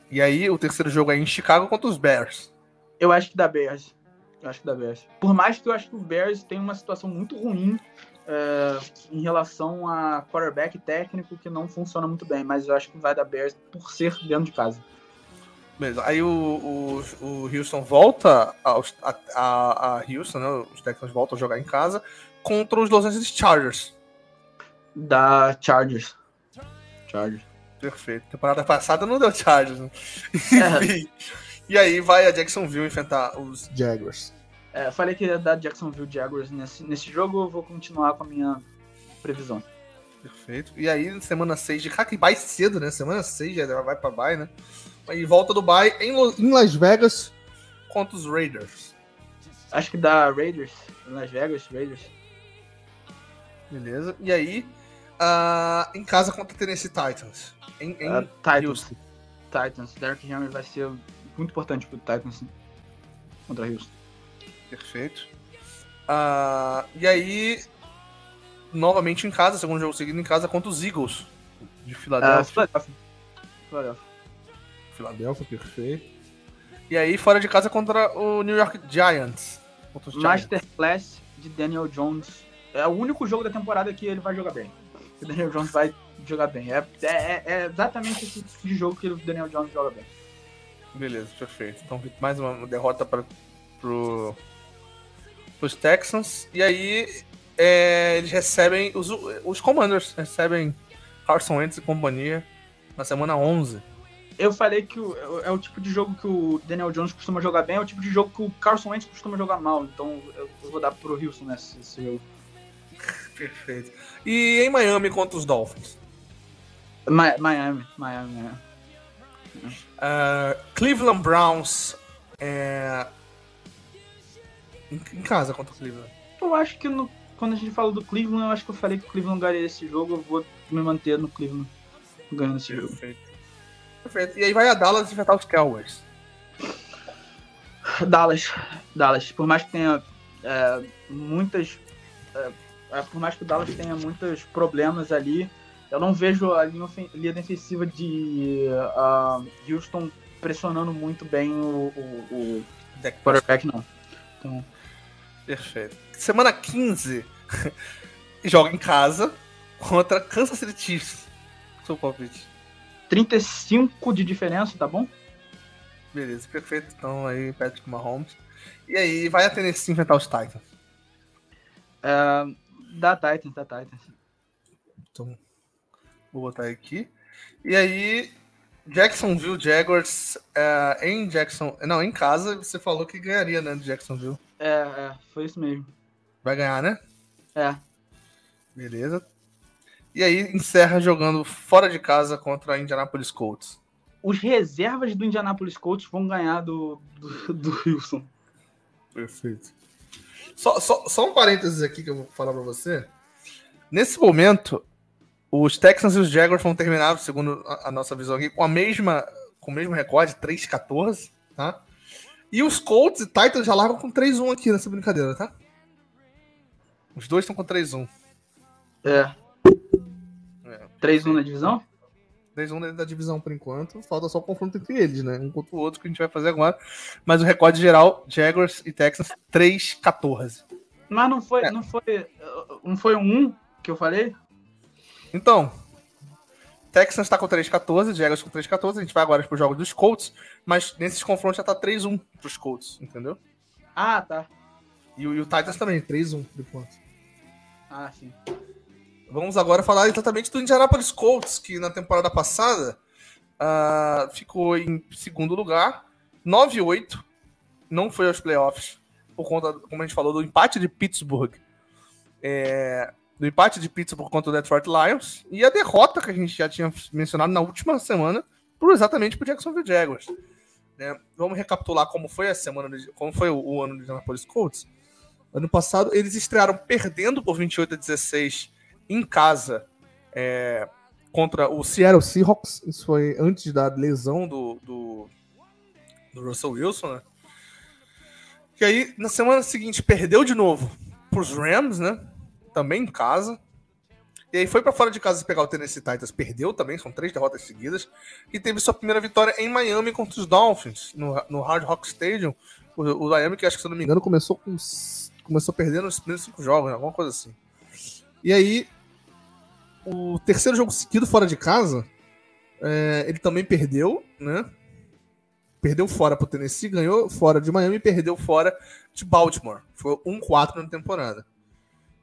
E aí o terceiro jogo é em Chicago contra os Bears. Eu acho que da Bears. Eu acho que da Bears. Por mais que eu acho que o Bears tem uma situação muito ruim é, em relação a quarterback técnico que não funciona muito bem, mas eu acho que vai da Bears por ser dentro de casa. Beleza. Aí o, o, o Houston volta aos, a, a, a Houston, né? Os Texans voltam a jogar em casa contra os Los Angeles Chargers. Da Chargers. Chargers. Perfeito. Temporada passada não deu Chargers, né? É. Enfim. E aí vai a Jacksonville enfrentar os. Jaguars. É, falei que ia dar Jacksonville Jaguars nesse, nesse jogo, eu vou continuar com a minha previsão. Perfeito. E aí, semana 6 de. Cara, que vai cedo, né? Semana 6 já vai pra bye, né? Aí volta do bye em Lo- Em Las Vegas, contra os Raiders. Acho que da Raiders, Las Vegas, Raiders. Beleza. E aí, ah, em casa contra o Tennessee Titans. Em, em Ah, Titans. Houston. Titans. Derrick Henry vai ser muito importante pro Titans contra Houston. Perfeito. Ah, e aí, novamente em casa, segundo jogo seguido em casa contra os Eagles de Ah, Filadélfia. Philadelphia. Filadélfia, perfeito. E aí, fora de casa contra o New York Giants. Contra os Giants. Masterclass de Daniel Jones. É o único jogo da temporada que ele vai jogar bem. Que O Daniel Jones vai jogar bem. É, é, é exatamente esse tipo de jogo que o Daniel Jones joga bem. Beleza, perfeito. Então, mais uma derrota para pro, os Texans. E aí, é, eles recebem. Os, os Commanders recebem Carson Wentz e companhia na semana 11. Eu falei que o- é o tipo de jogo que o Daniel Jones costuma jogar bem, é o tipo de jogo que o Carson Wentz costuma jogar mal. Então eu, eu vou dar pro Houston nesse esse jogo. Perfeito. E em Miami contra os Dolphins. Mi- Miami, Miami. Ah, Cleveland Browns é, em, em casa contra o Cleveland. Eu acho que no- quando a gente fala do Cleveland, eu acho que eu falei que o Cleveland ganharia esse jogo, eu vou me manter no Cleveland ganhando esse jogo. Perfeito. Perfeito. E aí vai a Dallas enfrentar os Cowboys. Dallas, Dallas, por mais que tenha é, muitas. é, por mais que o Dallas tenha muitos problemas ali, eu não vejo a linha, linha defensiva de ah, Houston pressionando muito bem o, o, o quarterback, não. Então, Perfeito. Semana 15, joga em casa contra Kansas City Chiefs. Seu palpite. 35 de diferença, tá bom? Beleza, perfeito. Então aí, Patrick Mahomes. E aí, vai a Tennessee enfrentar os Titans. É, da Titans, da Titans. Então, vou botar aqui. E aí, Jacksonville Jaguars é, em Jackson. Não, em casa, você falou que ganharia, né? Do Jacksonville. É, é, foi isso mesmo. Vai ganhar, né? É. Beleza. E aí, encerra jogando fora de casa contra a Indianapolis Colts. Os reservas do Indianapolis Colts vão ganhar do, do, do Wilson. Perfeito. Só, só, só um parênteses aqui que eu vou falar pra você. Nesse momento, os Texans e os Jaguars vão terminar, segundo a, a nossa visão aqui, com a mesma, com o mesmo recorde, 3-14, tá? E os Colts e Titans já largam com 3-1 aqui nessa brincadeira, tá? Os dois estão com 3-1. É. É. 3-1 na divisão? 3-1 dentro da divisão por enquanto. Falta só o confronto entre eles, né? Um contra o outro que a gente vai fazer agora. Mas o recorde geral, Jaguars e Texans, 3-14. Mas não foi, É. não foi. Não foi um 1 que eu falei? Então, Texans tá com 3-14, Jaguars com 3-14. A gente vai agora pro jogo dos Colts, mas nesses confrontos já tá 3-1 pros Colts, entendeu? Ah, tá. E, e o Titans também. 3-1 por enquanto. Ah, sim. Vamos agora falar exatamente do Indianapolis Colts, que na temporada passada ah, ficou em segundo lugar, 9-8, não foi aos playoffs, por conta, como a gente falou, do empate de Pittsburgh. É, do empate de Pittsburgh contra o Detroit Lions e a derrota que a gente já tinha mencionado na última semana, por exatamente para o Jacksonville Jaguars. né? Vamos recapitular como foi a semana, como foi o, o ano do Indianapolis Colts. Ano passado, eles estrearam perdendo por 28 a 16 em casa é, contra o Seattle Seahawks. Isso foi antes da lesão do, do, do Russell Wilson, né? E aí, na semana seguinte, perdeu de novo pros Rams, né? também em casa. E aí foi para fora de casa pegar o Tennessee Titans, perdeu também, são três derrotas seguidas. E teve sua primeira vitória em Miami contra os Dolphins, no, no Hard Rock Stadium. O, o Miami, que acho que se eu não me engano, começou, com, começou perdendo nos primeiros cinco jogos, alguma coisa assim. E aí, o terceiro jogo seguido fora de casa, é, ele também perdeu, né? Perdeu fora pro Tennessee, ganhou fora de Miami e perdeu fora de Baltimore. Foi 1-4 na temporada.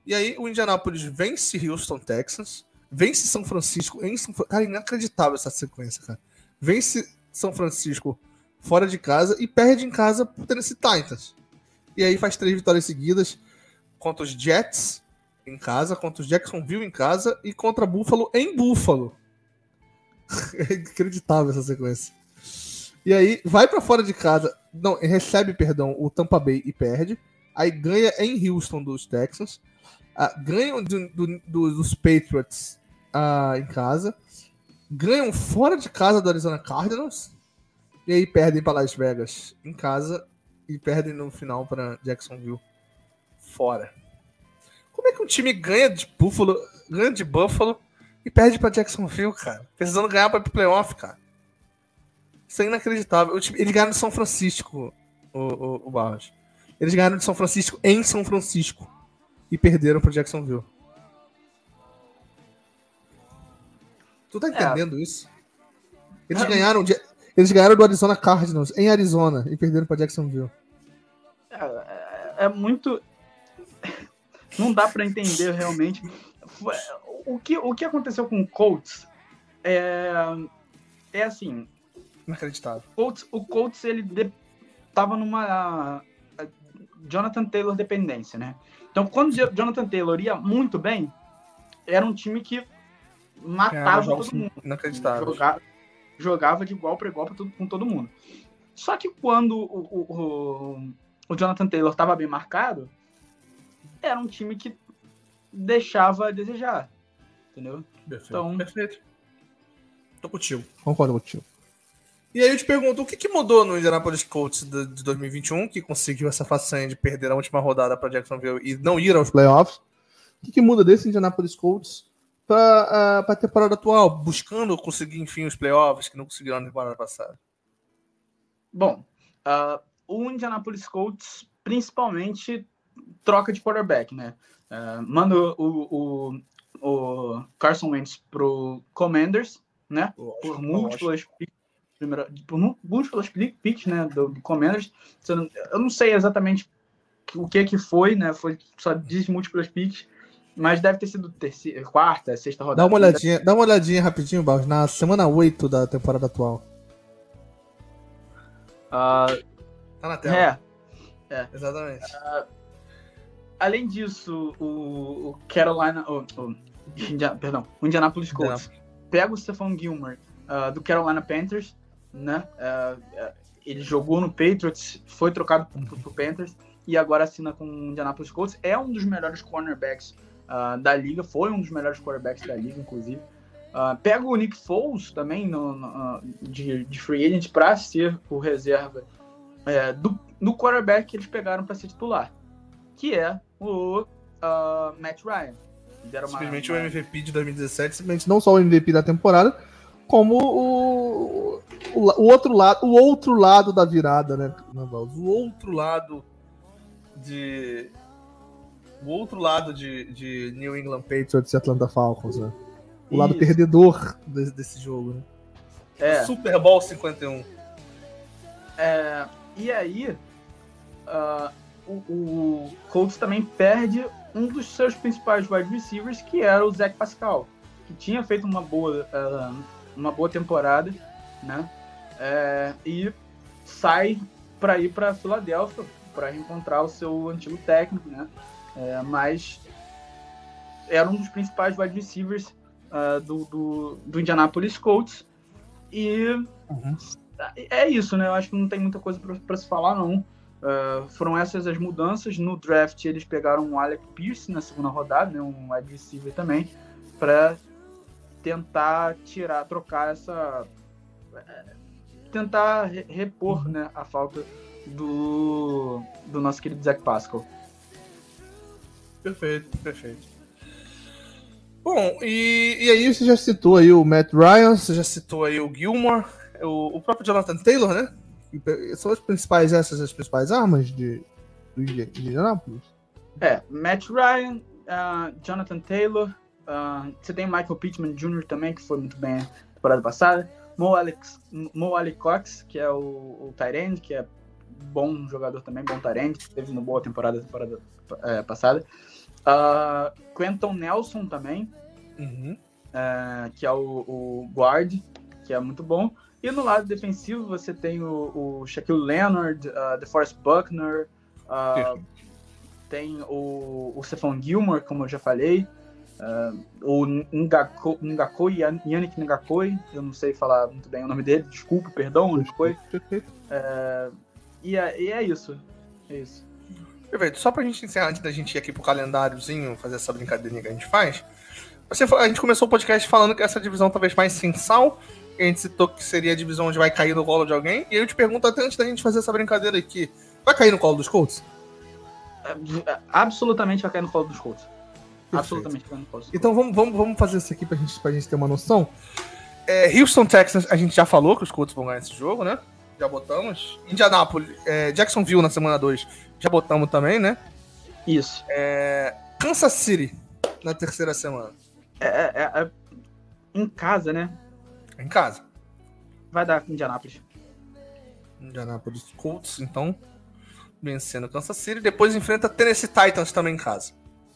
E aí o Indianapolis vence Houston Texans, vence São Francisco em São Cara, inacreditável essa sequência, cara. Vence São Francisco fora de casa e perde em casa pro Tennessee Titans. E aí faz três vitórias seguidas contra os Jets em casa, contra os Jacksonville em casa e contra Buffalo em Buffalo. é inacreditável essa sequência. E aí vai para fora de casa, não, recebe, perdão, o Tampa Bay e perde. Aí ganha em Houston dos Texans Uh, ganham do, do, dos Patriots uh, em casa, ganham fora de casa do Arizona Cardinals e aí perdem para Las Vegas em casa e perdem no final para Jacksonville fora. Como é que um time ganha de Buffalo, ganha de Buffalo e perde para Jacksonville, cara? Precisando ganhar para playoff, cara. Isso é inacreditável. Eles ganharam de São Francisco, o, o, o Barros. Eles ganharam de São Francisco em São Francisco e perderam para Jacksonville. Tu tá é. entendendo é. isso? Eles é. ganharam de, eles ganharam do Arizona Cardinals em Arizona e perderam para Jacksonville. É, é, é, muito não dá para entender realmente o que, o que aconteceu com o Colts é, é assim inacreditável o Colts, o Colts ele de, tava numa Jonathan Taylor dependência né então, quando Jonathan Taylor ia muito bem, era um time que matava todo mundo. Inacreditável. Jogava, jogava de igual para igual pra todo, com todo mundo. Só que quando o, o, o, o Jonathan Taylor estava bem marcado, era um time que deixava a desejar. Entendeu? Perfeito. Então, Perfeito. Tô contigo. Concordo contigo. E aí eu te pergunto, o que, que mudou no Indianapolis Colts de, de 2021, que conseguiu essa façanha de perder a última rodada para Jacksonville e não ir aos playoffs? O que, que muda desse Indianapolis Colts para uh, a temporada atual, buscando conseguir, enfim, os playoffs que não conseguiram na temporada passada? Bom, uh, o Indianapolis Colts principalmente troca de quarterback, né? Uh, manda o, o, o Carson Wentz pro Commanders, né? Lógico, por múltiplas primeira, por múltiplas picks, né, do, do Commanders. Eu não sei exatamente o que que foi, né, foi só diz múltiplas picks, mas deve ter sido terceira, quarta, sexta rodada. Dá uma olhadinha, dá uma olhadinha rapidinho, Barros, na semana 8 da temporada atual. Uh, tá na tela. É. é. Exatamente. Uh, além disso, o, o Carolina, oh, Indiana, perdão, o Indianapolis Colts pega o Stephon Gilmore uh, do Carolina Panthers né? Uh, ele jogou no Patriots, foi trocado pro, pro Panthers e agora assina com o Indianapolis Colts. É um dos melhores cornerbacks uh, da liga, foi um dos melhores cornerbacks da liga, inclusive. Uh, pega o Nick Foles também no, no, de, de, free agent para ser o reserva é, do, do quarterback que eles pegaram para ser titular, que é o uh, Matt Ryan. Simplesmente uma... o MVP de 2017, simplesmente não só o MVP da temporada, como o, o, o, outro lado, o outro lado da virada, né, O outro lado de o outro lado de, de New England Patriots e Atlanta Falcons, né? O Isso. lado perdedor desse, desse jogo, né? É. Super Bowl 51. É, e aí, uh, o, o Colts também perde um dos seus principais wide receivers, que era o Zach Pascal, que tinha feito uma boa uh, uma boa temporada, né? É, e sai para ir para Filadélfia para reencontrar o seu antigo técnico, né? É, mas era um dos principais wide receivers uh, do, do, do, Indianapolis Colts e uhum. é isso, né? Eu acho que não tem muita coisa para se falar não. Uh, foram essas as mudanças no draft. Eles pegaram o Alec Pierce na segunda rodada, né? Um wide receiver também, para tentar tirar, trocar essa. É, tentar repor uhum. né, a falta do, do nosso querido Zach Pascal. Perfeito, perfeito. Bom, e, e aí você já citou aí o Matt Ryan, você já citou aí o Gilmore, o, o próprio Jonathan Taylor, né? E São as principais, essas as principais armas de, de Indianapolis? É, Matt Ryan, ah, Jonathan Taylor, ah, você tem Michael Pittman Jr. também, que foi muito bem na temporada passada. Mo, Alex, Mo Ali Cox, que é o, o end, que é bom jogador também, bom tight end, teve uma boa temporada temporada eh, passada. Ah, Quentin Nelson também, Uhum. eh, que é o, o guard, que é muito bom. E no lado defensivo você tem o, o Shaquille Leonard, uh, DeForest Buckner, ah, tem o, o Stephon Gilmore, como eu já falei, ah, o Ngako, Ngakoi, Yan- Yannick Ngakoi, eu não sei falar muito bem o nome dele, desculpe, perdão, Ngakoi. Perfeito. E é, e é isso, é isso. Perfeito. Só pra gente encerrar, antes da gente ir aqui pro calendáriozinho, fazer essa brincadeirinha que a gente faz. Você, a gente começou o podcast falando que essa divisão talvez mais sensal. A gente citou que seria a divisão onde vai cair no colo de alguém. E aí eu te pergunto até antes da gente fazer essa brincadeira aqui. Vai cair no colo dos Colts? É, Absolutamente vai cair no colo dos Colts. Absolutamente vai cair no colo dos Colts. Então vamos, vamos, vamos fazer isso aqui pra gente, pra gente ter uma noção. É, Houston, Texas, a gente já falou que os Colts vão ganhar esse jogo, né? Já botamos. Indianapolis, é, Jacksonville na semana 2, já botamos também, né? Isso. Kansas City na terceira semana. É, é- é- em casa, né? Em casa. Vai dar Indianápolis. Indianapolis Colts, então, vencendo Kansas City. Depois enfrenta Tennessee Titans também em casa.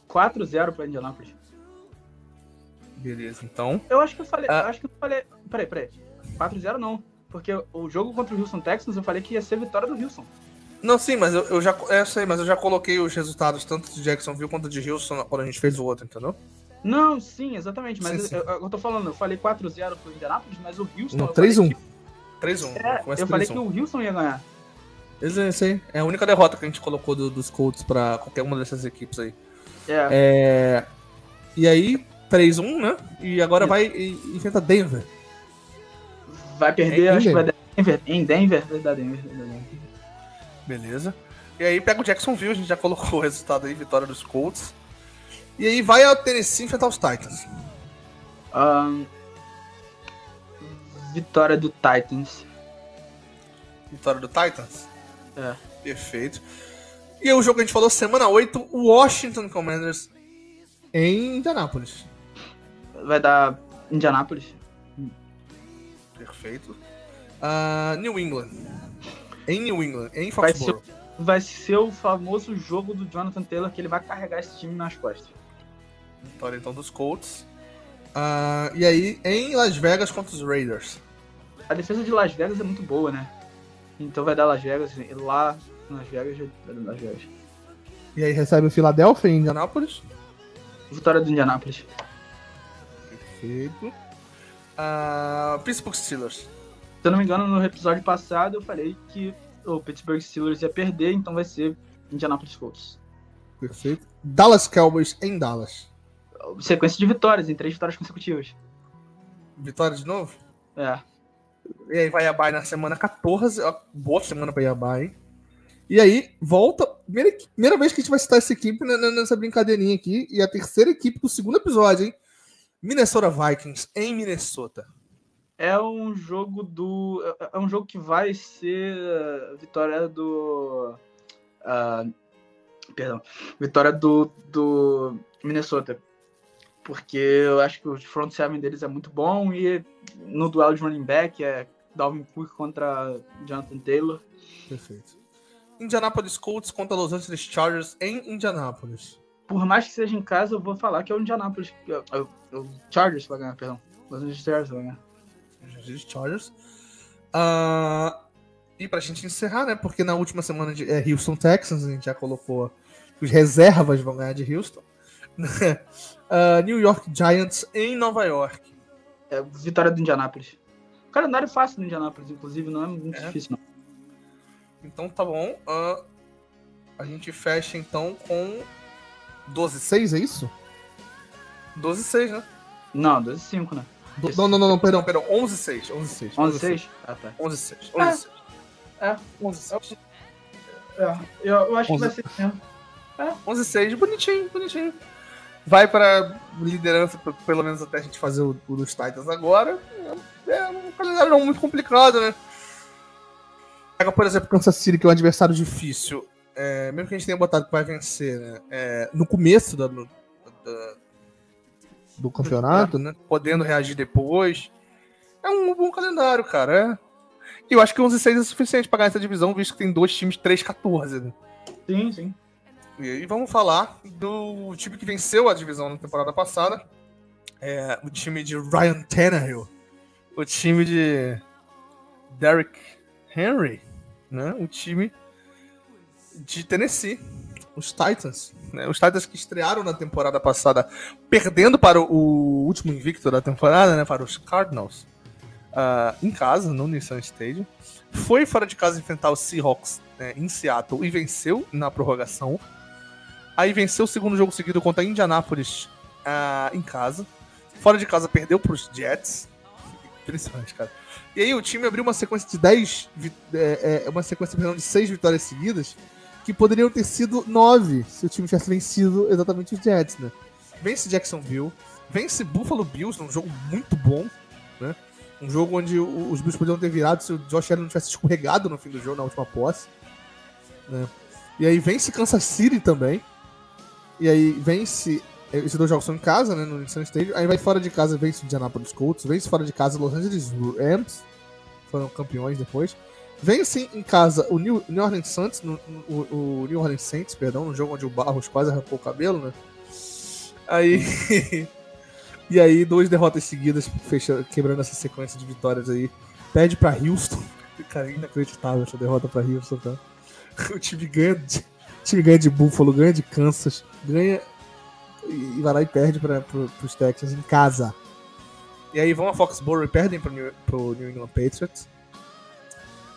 4-0 pra Indianápolis. Beleza, então. Eu acho que eu falei. Ah. Eu acho que eu falei. Peraí, peraí. 4-0 não. Porque o jogo contra o Houston Texans eu falei que ia ser vitória do Houston. Não, sim, mas eu, eu já. Eu sei, mas eu já coloquei os resultados tanto de Jacksonville quanto de Houston quando a gente fez o outro, entendeu? Não, sim, exatamente. Mas Sim, sim. Eu, eu, tô falando, eu falei 4-0 pro Indianápolis, mas o Houston. Não, eu falei 3-1. que- 3-1. É, eu falei 3-1. que o Houston ia ganhar. Esse aí É a única derrota que a gente colocou do- dos Colts pra qualquer uma dessas equipes aí. É. É. E aí, 3-1, né? E agora Isso. vai e enfrenta Denver. Vai perder, Em acho que vai Denver. dar Denver. Em Denver, vai dar Denver. vai dar Denver. Beleza. E aí pega o Jacksonville, a gente já colocou o resultado aí, vitória dos Colts. E aí vai ao Tennessee enfrentar os Titans. Ahn, vitória do Titans. Vitória do Titans? É. Perfeito. E o jogo que a gente falou, semana 8, Washington Commanders em Indianápolis. Vai dar Indianápolis. Perfeito. Ah, New England. Em New England, em Vai Foxborough. Vai ser o famoso jogo do Jonathan Taylor que ele vai carregar esse time nas costas. Vitória então dos Colts. Ah, e aí em Las Vegas contra os Raiders. A defesa de Las Vegas é muito boa, né? Então vai dar Las Vegas. e Lá em Las Vegas vai dar Las Vegas. E aí recebe o Philadelphia em Indianápolis. Vitória do Indianápolis. Perfeito. Ah, Pittsburgh Steelers. Se eu não me engano, no episódio passado eu falei que o Pittsburgh Steelers ia perder, então vai ser Indianapolis Colts. Perfeito. Dallas Cowboys em Dallas. Sequência de vitórias, em três vitórias consecutivas. Vitória de novo? É. E aí vai a bye na semana 14. ó, Boa semana pra Yabai, hein? E aí, volta. Primeira, primeira vez que a gente vai citar essa equipe nessa brincadeirinha aqui. E a terceira equipe do segundo episódio, hein? Minnesota Vikings em Minnesota. É um jogo do. é- É um jogo que vai ser uh, vitória do. ah, perdão. Vitória do, do Minnesota. Porque eu acho que o front seven deles é muito bom e no duelo de running back é Dalvin Cook contra Jonathan Taylor. Perfeito. Indianapolis Colts contra Los Angeles Chargers em Indianapolis. Por mais que seja em casa, eu vou falar que é o Indianapolis. é- é o- é O Chargers vai ganhar, perdão. Los Angeles Chargers vai ganhar. Los Angeles Chargers. Ah, e pra gente encerrar, né? Porque na última semana de é, Houston Texans, a gente já colocou que os reservas vão ganhar de Houston. Ah, New York Giants em Nova York. É vitória do Indianapolis. O calendário é fácil do Indianapolis, inclusive, não é muito É. difícil, não. Então tá bom. ah, a gente fecha então com 12-6, é isso? 12-6, né? Não, 12 5, né? Do- não, não, não, não, perdão, perdão. 11-6. 11-6. 11 6? Ah, tá. 11-6. 11-6. É. 11-6. É, eu, eu acho que 11. vai ser mesmo. 11-6. Bonitinho, bonitinho. Vai para liderança, pelo menos até a gente fazer o, o dos Titans agora. É, é um calendário não muito complicado, né? Pega, por exemplo, Kansas City, que é um adversário difícil. É, mesmo que a gente tenha botado que vai vencer, né? É, no começo da, do, da, do campeonato, né? Podendo reagir depois. É um bom calendário, cara. É. E eu acho que 11 6 é suficiente para ganhar essa divisão, visto que tem dois times 3-14, né? Sim, sim. E vamos falar do time que venceu a divisão na temporada passada. É, o time de Ryan Tannehill. O time de Derrick Henry. Né? O time de Tennessee. Os Titans. Né? Os Titans que estrearam na temporada passada perdendo para o último invicto da temporada, né? para os Cardinals. Uh, em casa, no Nissan Stadium. Foi fora de casa enfrentar os Seahawks né, em Seattle e venceu na prorrogação. Aí venceu o segundo jogo seguido contra Indianapolis uh, em casa. Fora de casa perdeu para os Jets. Impressionante, cara. E aí o time abriu uma sequência de 10. É, é, uma sequência perdão, de 6 vitórias seguidas. Que poderiam ter sido 9 se o time tivesse vencido exatamente os Jets, né? Vence Jacksonville. Vence Buffalo Bills num jogo muito bom, né? Um jogo onde os Bills poderiam ter virado se o Josh Allen não tivesse escorregado no fim do jogo, na última posse. Né? E aí vence Kansas City também. E aí vence. Esses dois jogos são em casa, né? No Nissan Stadium. Aí vai fora de casa, vence o Indianapolis Colts. Vence fora de casa Los Angeles Rams. Foram campeões depois. Vence em casa o New, New Orleans Saints, no, o, o, New Orleans Saints, perdão, no jogo onde o Barros quase arrancou o cabelo, né? Aí. e aí, duas derrotas seguidas, quebrando essa sequência de vitórias aí. Perde pra Houston. Cara, inacreditável essa derrota pra Houston, tá? O time ganha time ganha de Buffalo, ganha de Kansas, ganha e vai lá e perde para pro, os Texans em casa. E aí vão a Foxborough e perdem New, pro New England Patriots.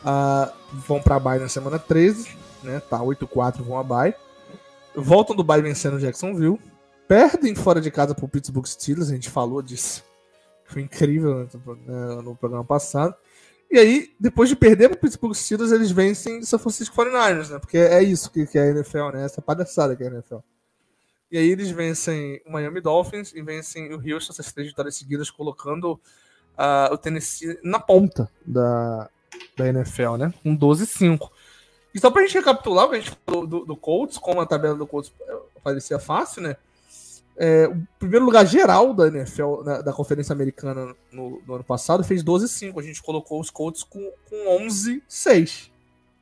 Uh, vão pra bye na semana 13, né? Tá 8-4, vão a bye. Voltam do bye vencendo Jacksonville. Perdem fora de casa pro Pittsburgh Steelers, a gente falou disso. Foi incrível né, no programa passado. E aí, depois de perder pro Pittsburgh Steelers, eles vencem São Francisco 49ers, né? Porque é isso que, que é a NFL, né? Essa palhaçada que é a NFL. E aí eles vencem o Miami Dolphins e vencem o Houston, essas três vitórias seguidas, colocando uh, o Tennessee na ponta da, da NFL, né? Com 12-5. E só pra gente recapitular o que a gente falou do, do Colts, como a tabela do Colts parecia fácil, né? É, o primeiro lugar geral da NFL, da, da Conferência Americana no, no, ano passado, fez 12-5. A gente colocou os Colts com, com 11-6.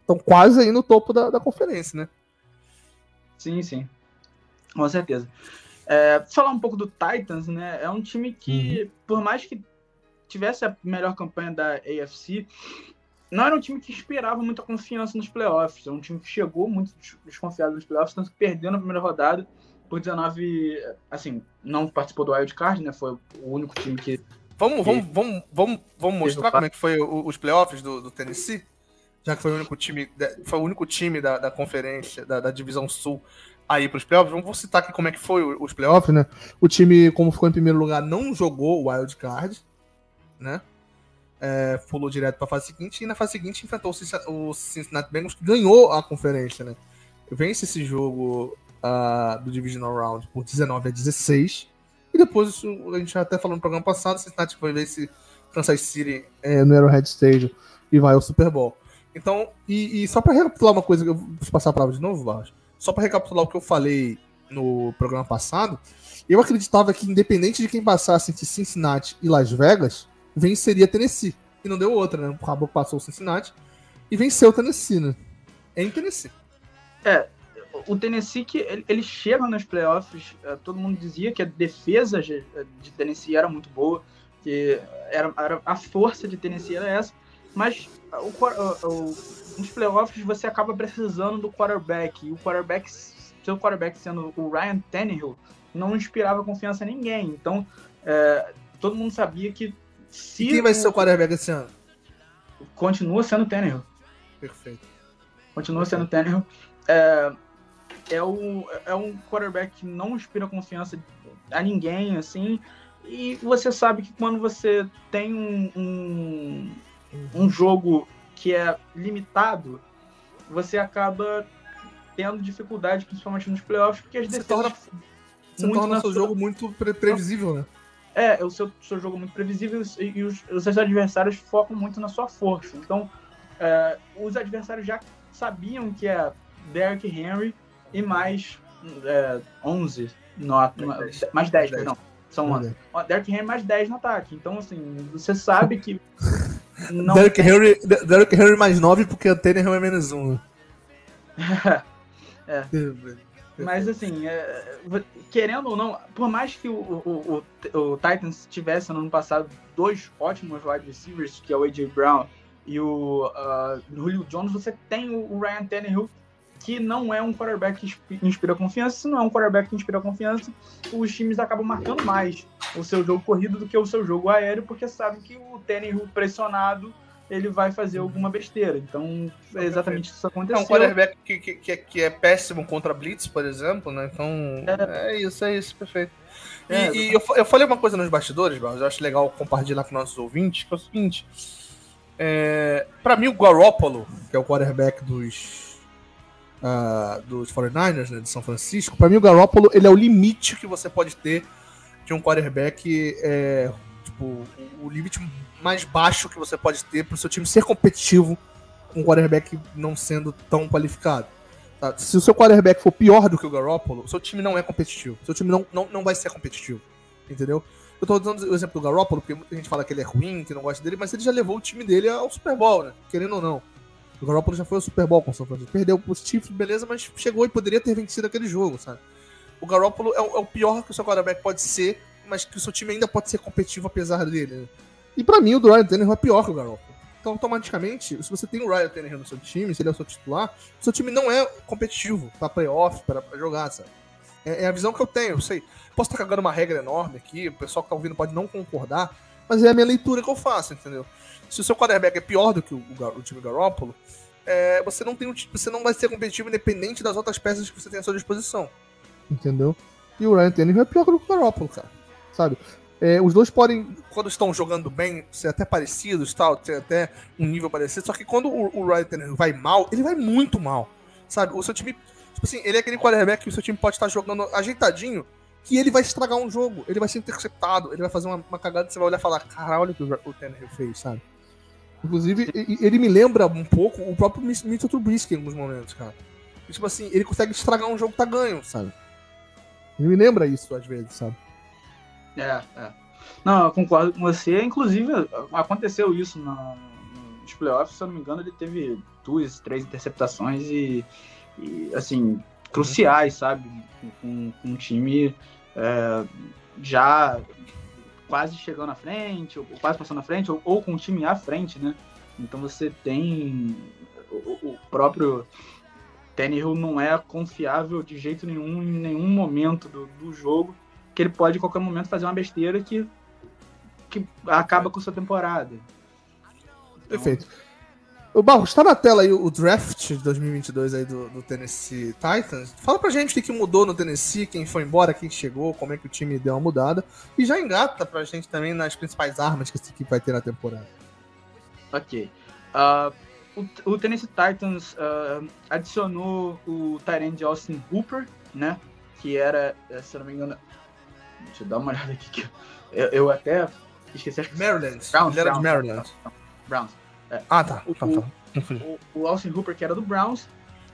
Então quase aí no topo da, da conferência, né? Sim, sim. Com certeza. É, falar um pouco do Titans, né? É um time que, uhum. por mais que tivesse a melhor campanha da AFC, não era um time que esperava muita confiança nos playoffs. É um time que chegou muito desconfiado nos playoffs, tanto que perdeu na primeira rodada por 19. Assim, não participou do Wild Card, né? Foi o único time que. Vamos, vamos, vamos, vamos, vamos mostrar como é que foi os playoffs do, do Tennessee? Já que foi o único time, foi o único time da, da conferência, da, da divisão sul aí para os playoffs. Vamos citar aqui como é que foi os playoffs, né? O time, como ficou em primeiro lugar, não jogou o Wild Card, né? É, pulou direto para a fase seguinte e na fase seguinte enfrentou o Cincinnati Bengals que ganhou a conferência, né? Vence esse jogo uh, do Divisional Round por 19 a 16. E depois, a gente até falou no programa passado, Cincinnati foi ver esse Kansas City é, no Arrowhead Stadium e vai ao Super Bowl. Então, e, e só para recapitular uma coisa, eu vou passar a palavra de novo, Barros só para recapitular o que eu falei no programa passado, eu acreditava que independente de quem passasse entre Cincinnati e Las Vegas, venceria Tennessee. E não deu outra, né? O Cabo passou o Cincinnati e venceu o Tennessee, né? É em Tennessee. É, o Tennessee que ele, ele chega nos playoffs, é, todo mundo dizia que a defesa de, Tennessee era muito boa, que era, era, a força de Tennessee era essa, mas o, o, nos playoffs você acaba precisando do quarterback. E o quarterback, seu quarterback sendo o Ryan Tannehill, não inspirava confiança em ninguém. Então, é, todo mundo sabia que se. E quem vai ser o quarterback esse ano? Continua sendo Tannehill. Perfeito. Continua sendo Tannehill. É, é, o, é um quarterback que não inspira confiança a ninguém, assim. E você sabe que quando você tem um, um, um jogo que é limitado, você acaba tendo dificuldade, principalmente nos playoffs, porque as defesas... Se torna, Você muito torna o seu sua... jogo muito pre previsível, né? É, o seu, seu jogo muito previsível e, e os, os, seus adversários focam muito na sua força. Então, é, os adversários já sabiam que é Derrick Henry e mais é, 11 no, mais 10, mais 10, perdão. São 11. Derrick Henry mais 10 no ataque. Então, assim, você sabe que. Não Derrick, tem... Henry, Derrick Henry mais 9 porque a Tannehill é menos 1. é. Mas assim, é, querendo ou não, por mais que o, o, o, o, Titans tivesse no ano passado dois ótimos wide receivers, que é o A.J. Brown e o uh, Julio Jones, você tem o, o Ryan Tannehill, que não é um quarterback que inspira confiança. Se não é um quarterback que inspira confiança, os times acabam marcando mais o seu jogo corrido do que o seu jogo aéreo, porque sabem que o Tannehill pressionado ele vai fazer alguma besteira. Então, é exatamente isso que aconteceu. É um quarterback que, que, que, é, que é péssimo contra Blitz, por exemplo, né? Então, é, é isso, é isso, perfeito. E, é, e eu, eu falei uma coisa nos bastidores, mas eu acho legal compartilhar com nossos ouvintes, que é o seguinte. É, para mim, o Garoppolo, que é o quarterback dos, uh, dos 49ers, né, de São Francisco, para mim o Garoppolo ele é o limite que você pode ter de um quarterback, é, tipo, o limite mais baixo que você pode ter para o seu time ser competitivo com um quarterback não sendo tão qualificado. Tá? Se o seu quarterback for pior do que o Garoppolo, seu time não é competitivo. Seu time não, não, não vai ser competitivo. Entendeu? Eu tô dando o exemplo do Garoppolo, porque muita gente fala que ele é ruim, que não gosta dele, mas ele já levou o time dele ao Super Bowl, né? Querendo ou não. O Garoppolo já foi ao Super Bowl com o São Francisco. Perdeu os Chiefs, beleza, mas chegou e poderia ter vencido aquele jogo, sabe? O Garoppolo é o, é o pior que o seu quarterback pode ser, mas que o seu time ainda pode ser competitivo apesar dele. Né? E para mim, o Ryan Tannehill é pior que o Garoppolo. Então, automaticamente, se você tem o Ryan Tannehill no seu time, se ele é o seu titular, o seu time não é competitivo para playoff, para jogar, sabe? É, é, a visão que eu tenho, eu sei. Posso estar cagando uma regra enorme aqui, o pessoal que tá ouvindo pode não concordar, mas é a minha leitura que eu faço, entendeu? Se o seu quarterback é pior do que o, o, o time Garoppolo, é, você não tem um, você não vai ser competitivo independente das outras peças que você tem à sua disposição. Entendeu? E o Ryan Tannehill é pior que o Garoppolo, cara. Sabe? É, os dois podem, quando estão jogando bem, ser até parecidos, tal, ter até um nível parecido. Só que quando o, o Ryan vai mal, ele vai muito mal. Sabe? O seu time. Tipo assim, ele é aquele quarterback que o seu time pode estar jogando ajeitadinho, que ele vai estragar um jogo, ele vai ser interceptado, ele vai fazer uma, uma cagada e você vai olhar e falar, caralho, olha o que o, o Tannehill fez, sabe? Inclusive, ele me lembra um pouco o próprio Mitchell Trubisky em alguns momentos, cara. Tipo assim, ele consegue estragar um jogo que tá ganho, sabe? Ele me lembra isso às vezes, sabe? É, é. Não, eu concordo com você. Inclusive, aconteceu isso no, nos playoffs, se eu não me engano, ele teve duas, três interceptações e, e assim, cruciais, sabe? Com, com um time é, já quase chegando na frente, ou quase passando na frente, ou, ou com um time à frente, né? Então você tem o, o próprio Tannehill não é confiável de jeito nenhum em nenhum momento do, do jogo que ele pode, em qualquer momento, fazer uma besteira que, que acaba com sua temporada. Então... Perfeito. O Barros, tá na tela aí o draft de 2022 aí do, do, Tennessee Titans. Fala pra gente o que, mudou no Tennessee, quem foi embora, quem chegou, como é que o time deu uma mudada. E já engata pra gente também nas principais armas que essa equipe vai ter na temporada. Ok. Uh, o, o, Tennessee Titans uh, adicionou o Tyrande Austin Hooper, né? Que era, se eu não me engano, Deixa eu dar uma olhada aqui. Que eu, eu até esqueci. Maryland. Browns, Ele era Browns, de Maryland. Browns. É. Ah, tá. O, tá, tá. O, o, Austin Hooper, que era do Browns.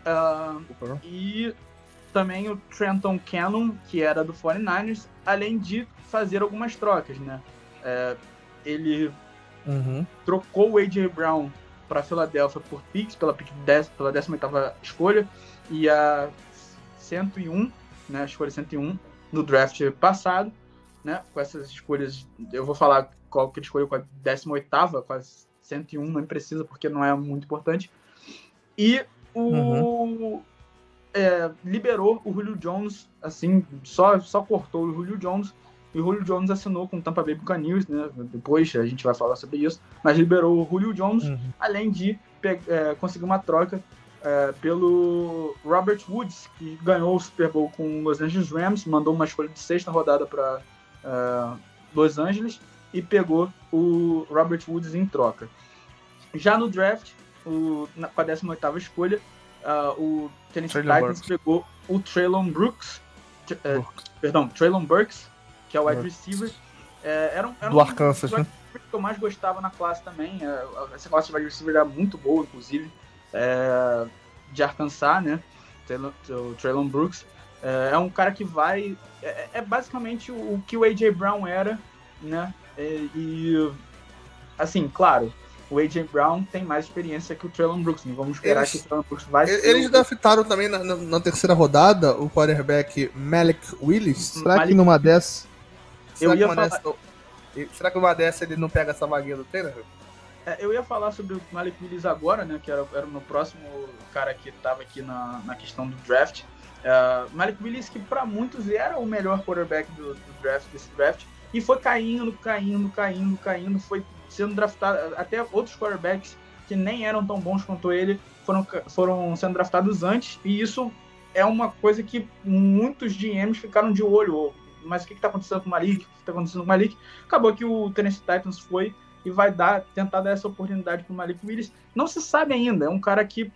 Uh, e também o Trenton Cannon, que era do 49ers, além de fazer algumas trocas, né? É, ele uhum. trocou o A.J. Brown para Filadélfia por picks, pela, pick 10, pela 18 escolha, e a 101, né, a escolha 101, no draft passado, né? Com essas escolhas, eu vou falar qual que ele escolheu com a 18 com a 101, não precisa porque não é muito importante. E o uhum. é, liberou o Julio Jones, assim, só, só cortou o Julio Jones e o Julio Jones assinou com o Tampa Bay Buccaneers, né? Depois a gente vai falar sobre isso, mas liberou o Julio Jones, uhum. além de é, conseguir uma troca é, pelo Robert Woods, que ganhou o Super Bowl com os Los Angeles Rams, mandou uma escolha de sexta rodada para é, Los Angeles e pegou o Robert Woods em troca. Já no draft, o, na, com a 18 escolha, uh, o Tennessee Titans pegou o Traylon Brooks, é, perdão, Traylon Burks, que é o wide receiver. É, era um, era do um Arkansas, né? que eu mais gostava na classe também. É, essa classe de wide receiver era muito boa, inclusive, é, de Arkansas, né? O Traylon Brooks. É, é, um cara que vai. É, é, basicamente o, que o A.J. Brown era, né? E, e, assim, claro, o A.J. Brown tem mais experiência que o Traylon Brooks. Não vamos esperar eles, que o Traylon Brooks vai Eles, eles draftaram também na, na, na, terceira rodada o quarterback Malik Willis. Será Malik... que numa dessas. Será eu ia falar... Dessa, será que numa dessa ele não pega essa vaguinha do treino? É, eu ia falar sobre o Malik Willis agora, né? Que era, era o meu próximo cara que estava aqui na, na questão do draft. Uh, Malik Willis, que para muitos era o melhor quarterback do, do, draft, desse draft, e foi caindo, caindo, caindo, caindo, foi sendo draftado, até outros quarterbacks que nem eram tão bons quanto ele foram, foram sendo draftados antes, e isso é uma coisa que muitos GMs ficaram de olho. Mas o que está acontecendo com o Malik? O que está acontecendo com o Malik? Acabou que o Tennessee Titans foi e vai dar, tentar dar essa oportunidade para o Malik Willis. Não se sabe ainda, é um cara que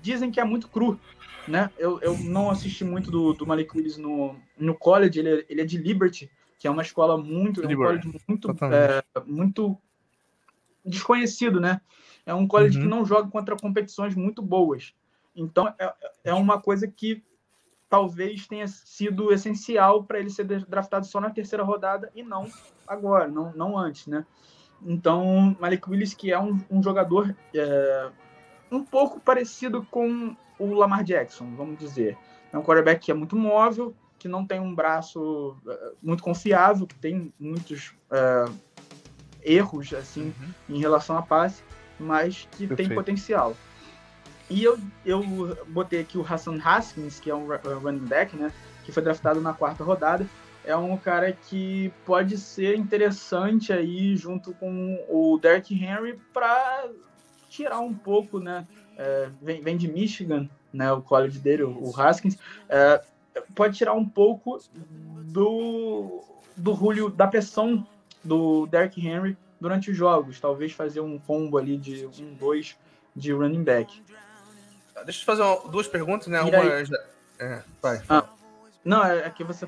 dizem que é muito cru. Né? Eu, eu não assisti muito do, do Malik Willis no, no college, ele, é, ele é de Liberty, que é uma escola muito, é um college muito, é, muito desconhecido, né? É um college uhum. que não joga contra competições muito boas. Então, é, é uma coisa que talvez tenha sido essencial para ele ser draftado só na terceira rodada e não agora, não, não antes, né? Então, Malik Willis, que é um, um jogador é, um pouco parecido com o Lamar Jackson, vamos dizer. É um quarterback que é muito móvel, que não tem um braço é, muito confiável, que tem muitos é, erros assim uhum. em relação a passe, mas que Perfeito. tem potencial. E eu, eu botei aqui o Hassan Haskins, que é um running back, né? Que foi draftado na quarta rodada é um cara que pode ser interessante aí junto com o Derrick Henry para tirar um pouco, né? É, vem, vem, de Michigan, né? O college dele, o Haskins, é, pode tirar um pouco do do Julio, da pressão do Derrick Henry durante os jogos, talvez fazer um combo ali de um, dois de running back. Deixa eu fazer uma, duas perguntas, né? Uma, é, vai. Ah, não, é, é que você.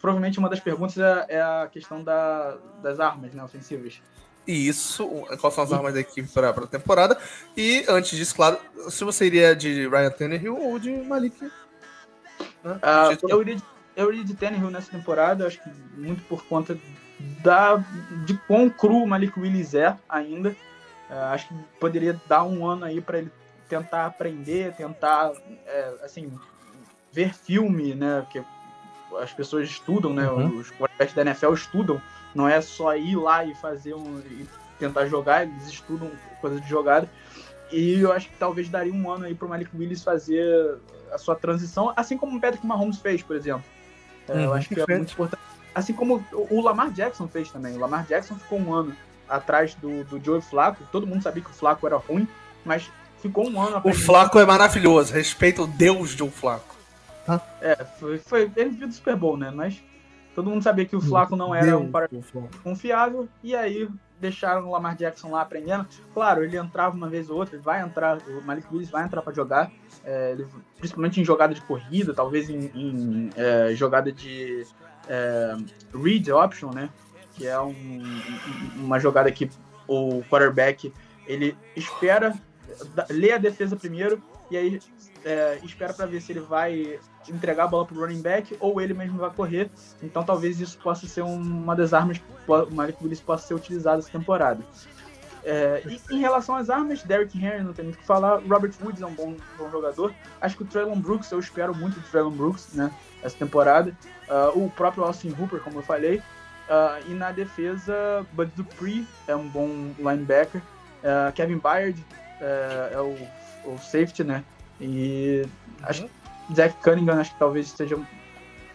Provavelmente uma das perguntas é, é a questão da, das armas né, ofensivas. Isso, quais são as armas da equipe para a temporada. E antes disso, claro, se você iria de Ryan Tannehill ou de Malik. Uh, eu, iria de, eu iria de Tannehill nessa temporada, acho que muito por conta da, de quão cru o Malik Willis é ainda. Uh, acho que poderia dar um ano aí para ele tentar aprender, tentar, é, assim, ver filme, né? Que as pessoas estudam, né? Uhum. Os quarterbacks da NFL estudam. Não é só ir lá e fazer um. E tentar jogar, eles estudam coisa de jogada. E eu acho que talvez daria um ano aí pro Malik Willis fazer a sua transição, assim como o Patrick Mahomes fez, por exemplo. Uhum, eu acho que é muito importante. Assim como o Lamar Jackson fez também. O Lamar Jackson ficou um ano atrás do, do Joe Flaco. Todo mundo sabia que o Flaco era ruim, mas ficou um ano. O Flaco é maravilhoso. Respeita o Deus Joe Flaco tá? É, foi, foi ele viu do Super Bowl, né? Mas todo mundo sabia que o Flaco não era Deus, um para confiável, e aí deixaram o Lamar Jackson lá aprendendo. Claro, ele entrava uma vez ou outra, ele vai entrar, o Malik Willis vai entrar para jogar, é, ele, principalmente em jogada de corrida, talvez em, em é, jogada de é, read option, né? Que é um, uma jogada que o quarterback ele espera, lê a defesa primeiro e aí é, espera para ver se ele vai entregar a bola para o running back ou ele mesmo vai correr. Então talvez isso possa ser uma das armas que o Malik Willis possa ser utilizado essa temporada. É, e em relação às armas, Derrick Henry não tem muito o que falar. Robert Woods é um bom, bom, jogador. Acho que o Traylon Brooks, eu espero muito do Traylon Brooks né, essa temporada. Uh, o próprio Austin Hooper, como eu falei. Uh, e na defesa, Bud Dupree é um bom linebacker. Uh, Kevin Byard é, é o, o safety, né? E acho que Zach Cunningham acho que talvez seja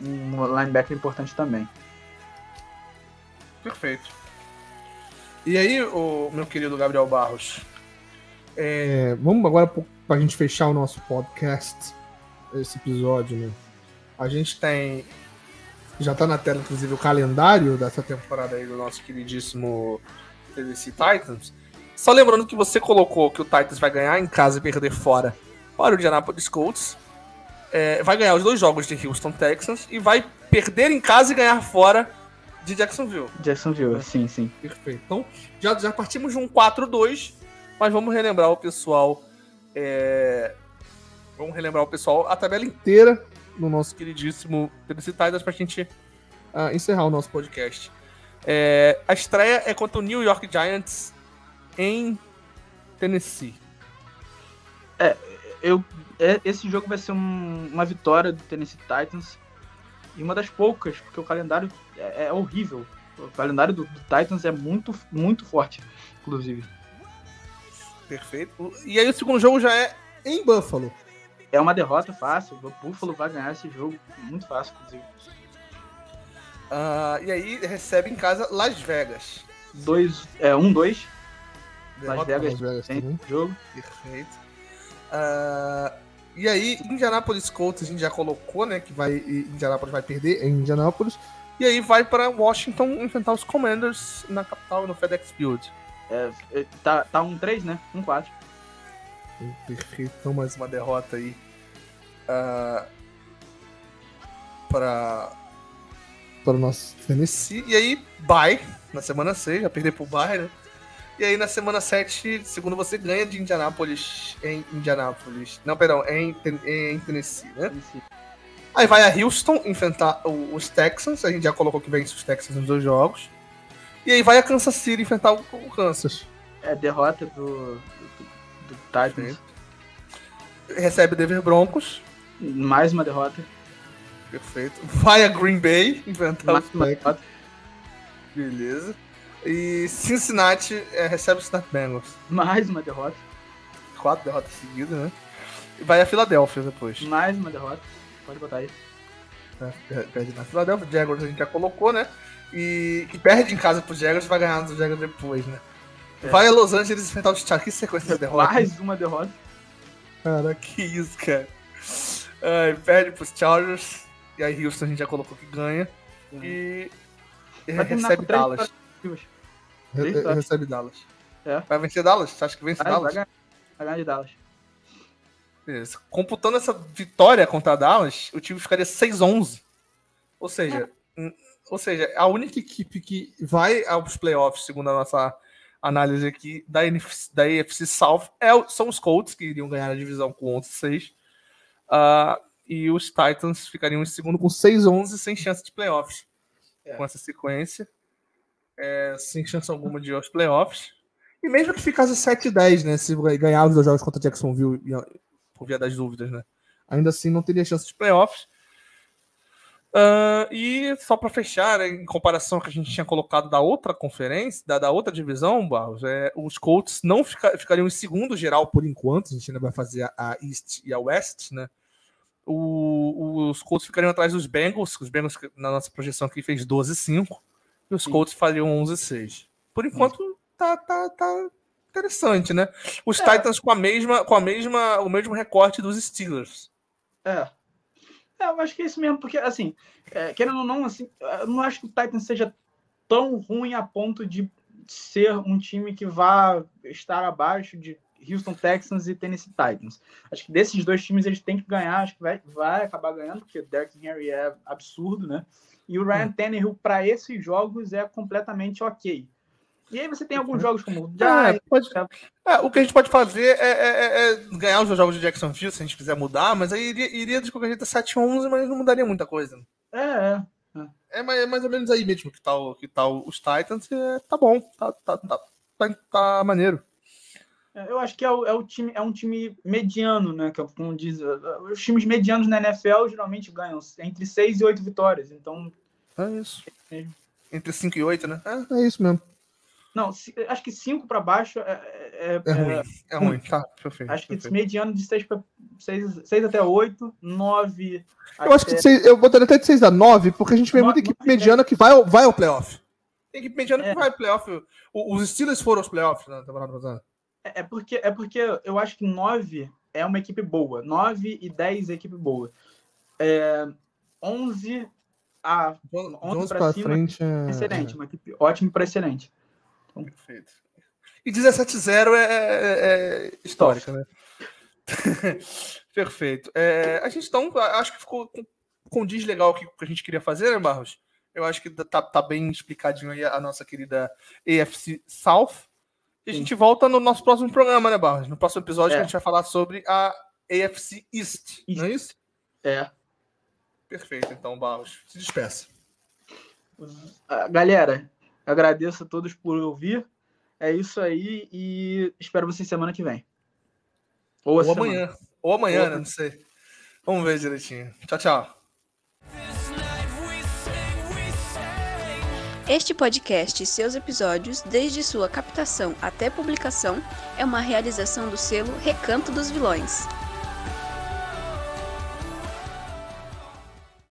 um linebacker importante também. Perfeito. E aí, o meu querido Gabriel Barros? É, vamos agora para a gente fechar o nosso podcast, esse episódio, né? A gente tem. Já está na tela, inclusive, o calendário dessa temporada aí do nosso queridíssimo Tennessee Titans. Só lembrando que você colocou que o Titans vai ganhar em casa e perder fora para o Indianapolis Colts. É, vai ganhar os dois jogos de Houston Texans e vai perder em casa e ganhar fora de Jacksonville. Jacksonville, sim, sim. Perfeito. Então, já, já partimos de um 4-2, mas vamos relembrar o pessoal. é, Vamos relembrar o pessoal a tabela inteira no nosso queridíssimo Tennessee Titans pra gente ah, encerrar o nosso podcast. É, a estreia é contra o New York Giants em Tennessee. Eu, é- esse jogo vai ser um- uma vitória do Tennessee Titans e uma das poucas, porque o calendário é, é horrível. O calendário do, do Titans é muito, muito forte, inclusive. Perfeito. E aí o segundo jogo já é Em Buffalo. É uma derrota fácil. O Buffalo vai ganhar esse jogo muito fácil, inclusive. Ah, e aí recebe em casa Las Vegas. Dois, é, um, dois, Derrota Vegas. Las Vegas tem também. jogo. Perfeito. Ah, e aí, Indianapolis Colts a gente já colocou, né? Que vai. Indianapolis vai perder em Indianapolis. E aí vai para Washington enfrentar os Commanders na capital, no FedEx Field. É, é, tá, tá um 3, né? Um 4. Perfeito. Então, mais uma derrota aí. ah, para para o nosso Tennessee. E aí, bye na semana 6, já perder pro bye, né? E aí na semana 7, segundo você, ganha de Indianápolis em Indianápolis. Não, perdão, em, em Tennessee, né? Aí vai a Houston enfrentar os Texans. A gente já colocou que vence os Texans nos dois jogos. E aí vai a Kansas City enfrentar o, o Kansas. É derrota do, do, do Titans. Recebe o Denver Broncos. Mais uma derrota. Perfeito. Vai a Green Bay enfrentar Mais os Packers. derrota. Beleza. E Cincinnati é, recebe os Cincinnati Bengals. Mais uma derrota. Quatro derrotas seguidas, né? E vai a Filadélfia depois. Mais uma derrota. Pode botar aí. Per- Perde na Filadélfia. Jaguars a gente já colocou, né? E, e perde em casa pro Jaguars vai ganhar dos Jaguars depois, né? É. Vai a Los Angeles enfrentar os Chargers. Que sequência de derrota. Mais uma derrota. Cara, que isso, cara. Ai, perde pros Chargers. E aí Houston a gente já colocou que ganha. E, e recebe Dallas. Três re- recebe Dallas. Vai vencer Dallas? Você acha que vence Vai, vai Dallas? ganhar. Vai ganhar de Dallas. Beleza. Computando essa vitória contra a Dallas, o time ficaria 6-11. Ou seja, hum, ou seja, a única equipe que vai aos playoffs, segundo a nossa análise aqui, da, NFC, da AFC South é são os Colts, que iriam ganhar a divisão com 11-6. Ah, e os Titans ficariam em segundo com 6-11, sem chance de playoffs. É. Com essa sequência. É, sem chance alguma de ir aos playoffs. E mesmo que ficasse 7-10, né? Se ganhar os dois jogos contra Jacksonville, por via das dúvidas, né? Ainda assim não teria chance de playoffs. Ah, e só para fechar, né, em comparação que a gente tinha colocado da outra conferência, da, da outra divisão, Barros, é, os Colts não fica- ficariam em segundo geral por enquanto. A gente ainda vai fazer a, East e a West, né? O- os Colts ficariam atrás dos Bengals, os Bengals na nossa projeção aqui fez 12-5, e os Sim. Colts fariam 11-6. Por enquanto tá, tá, tá interessante, né? Os É. Titans com a mesma, com a mesma, o mesmo recorte dos Steelers. É. É, eu acho que é isso mesmo, porque, assim, é, querendo ou não, assim, eu não acho que o Titans seja tão ruim a ponto de ser um time que vá estar abaixo de Houston Texans e Tennessee Titans. Acho que desses dois times eles têm que ganhar, acho que vai, vai acabar ganhando, porque Derrick Henry é absurdo, né? E o Ryan Tannehill, para esses jogos, é completamente ok. E aí você tem alguns jogos como o Giants, pode- é, o que a gente pode fazer é, é- é- é ganhar os jogos de Jacksonville, se a gente quiser mudar, mas aí iria, iria de qualquer jeito 7-11, mas não mudaria muita coisa. é, é. É mais, mais ou menos aí mesmo que tá, o- que tá o- os Titans, tá bom, tá, tá, tá, tá, tá maneiro. É, Eu acho que é, o, é o time, é um time mediano, né? Que é como diz, uh, os times medianos na NFL geralmente ganham entre 6 e 8 vitórias. Então, É isso. É. Entre 5 e 8, né? É, É isso mesmo. não, acho que 5 para baixo é, é- É é- ruim. é ruim, tá, perfeito. Acho que perfeito. mediano de 6, pra, 6, 6 até 8, 9. Eu acho que de seis- eu botaria até de 6 a 9, porque a gente vê No- muita equipe mediana que vai ao, vai ao playoff. Tem equipe mediana É. que vai playoff. O- Os Steelers foram aos playoffs na temporada passada. É, é porque, é porque eu acho que 9 é uma equipe boa. 9 e 10 é equipe boa. É, 11 a De 11 11 pra pra cima, frente é. excelente. Uma equipe ótima para excelente. Perfeito. E 17-0 é, é- é histórica, né? Perfeito. É, a gente então, acho que ficou com, condiz legal o que a gente queria fazer, né, Barros? Eu acho que tá, tá bem explicadinho aí a nossa querida AFC South. E a gente volta no nosso próximo programa, né, Barros? No próximo episódio é. a gente vai falar sobre a AFC East, East. não é isso? É. Perfeito, então, Barros. Se despeça. Ah, galera, agradeço a todos por ouvir. É isso aí e espero vocês semana que vem. Ou, Ou amanhã. Ou amanhã, Ou... né? Não sei. Vamos ver direitinho. Tchau, tchau. Este podcast e seus episódios, desde sua captação até publicação, é uma realização do selo Recanto dos Vilões.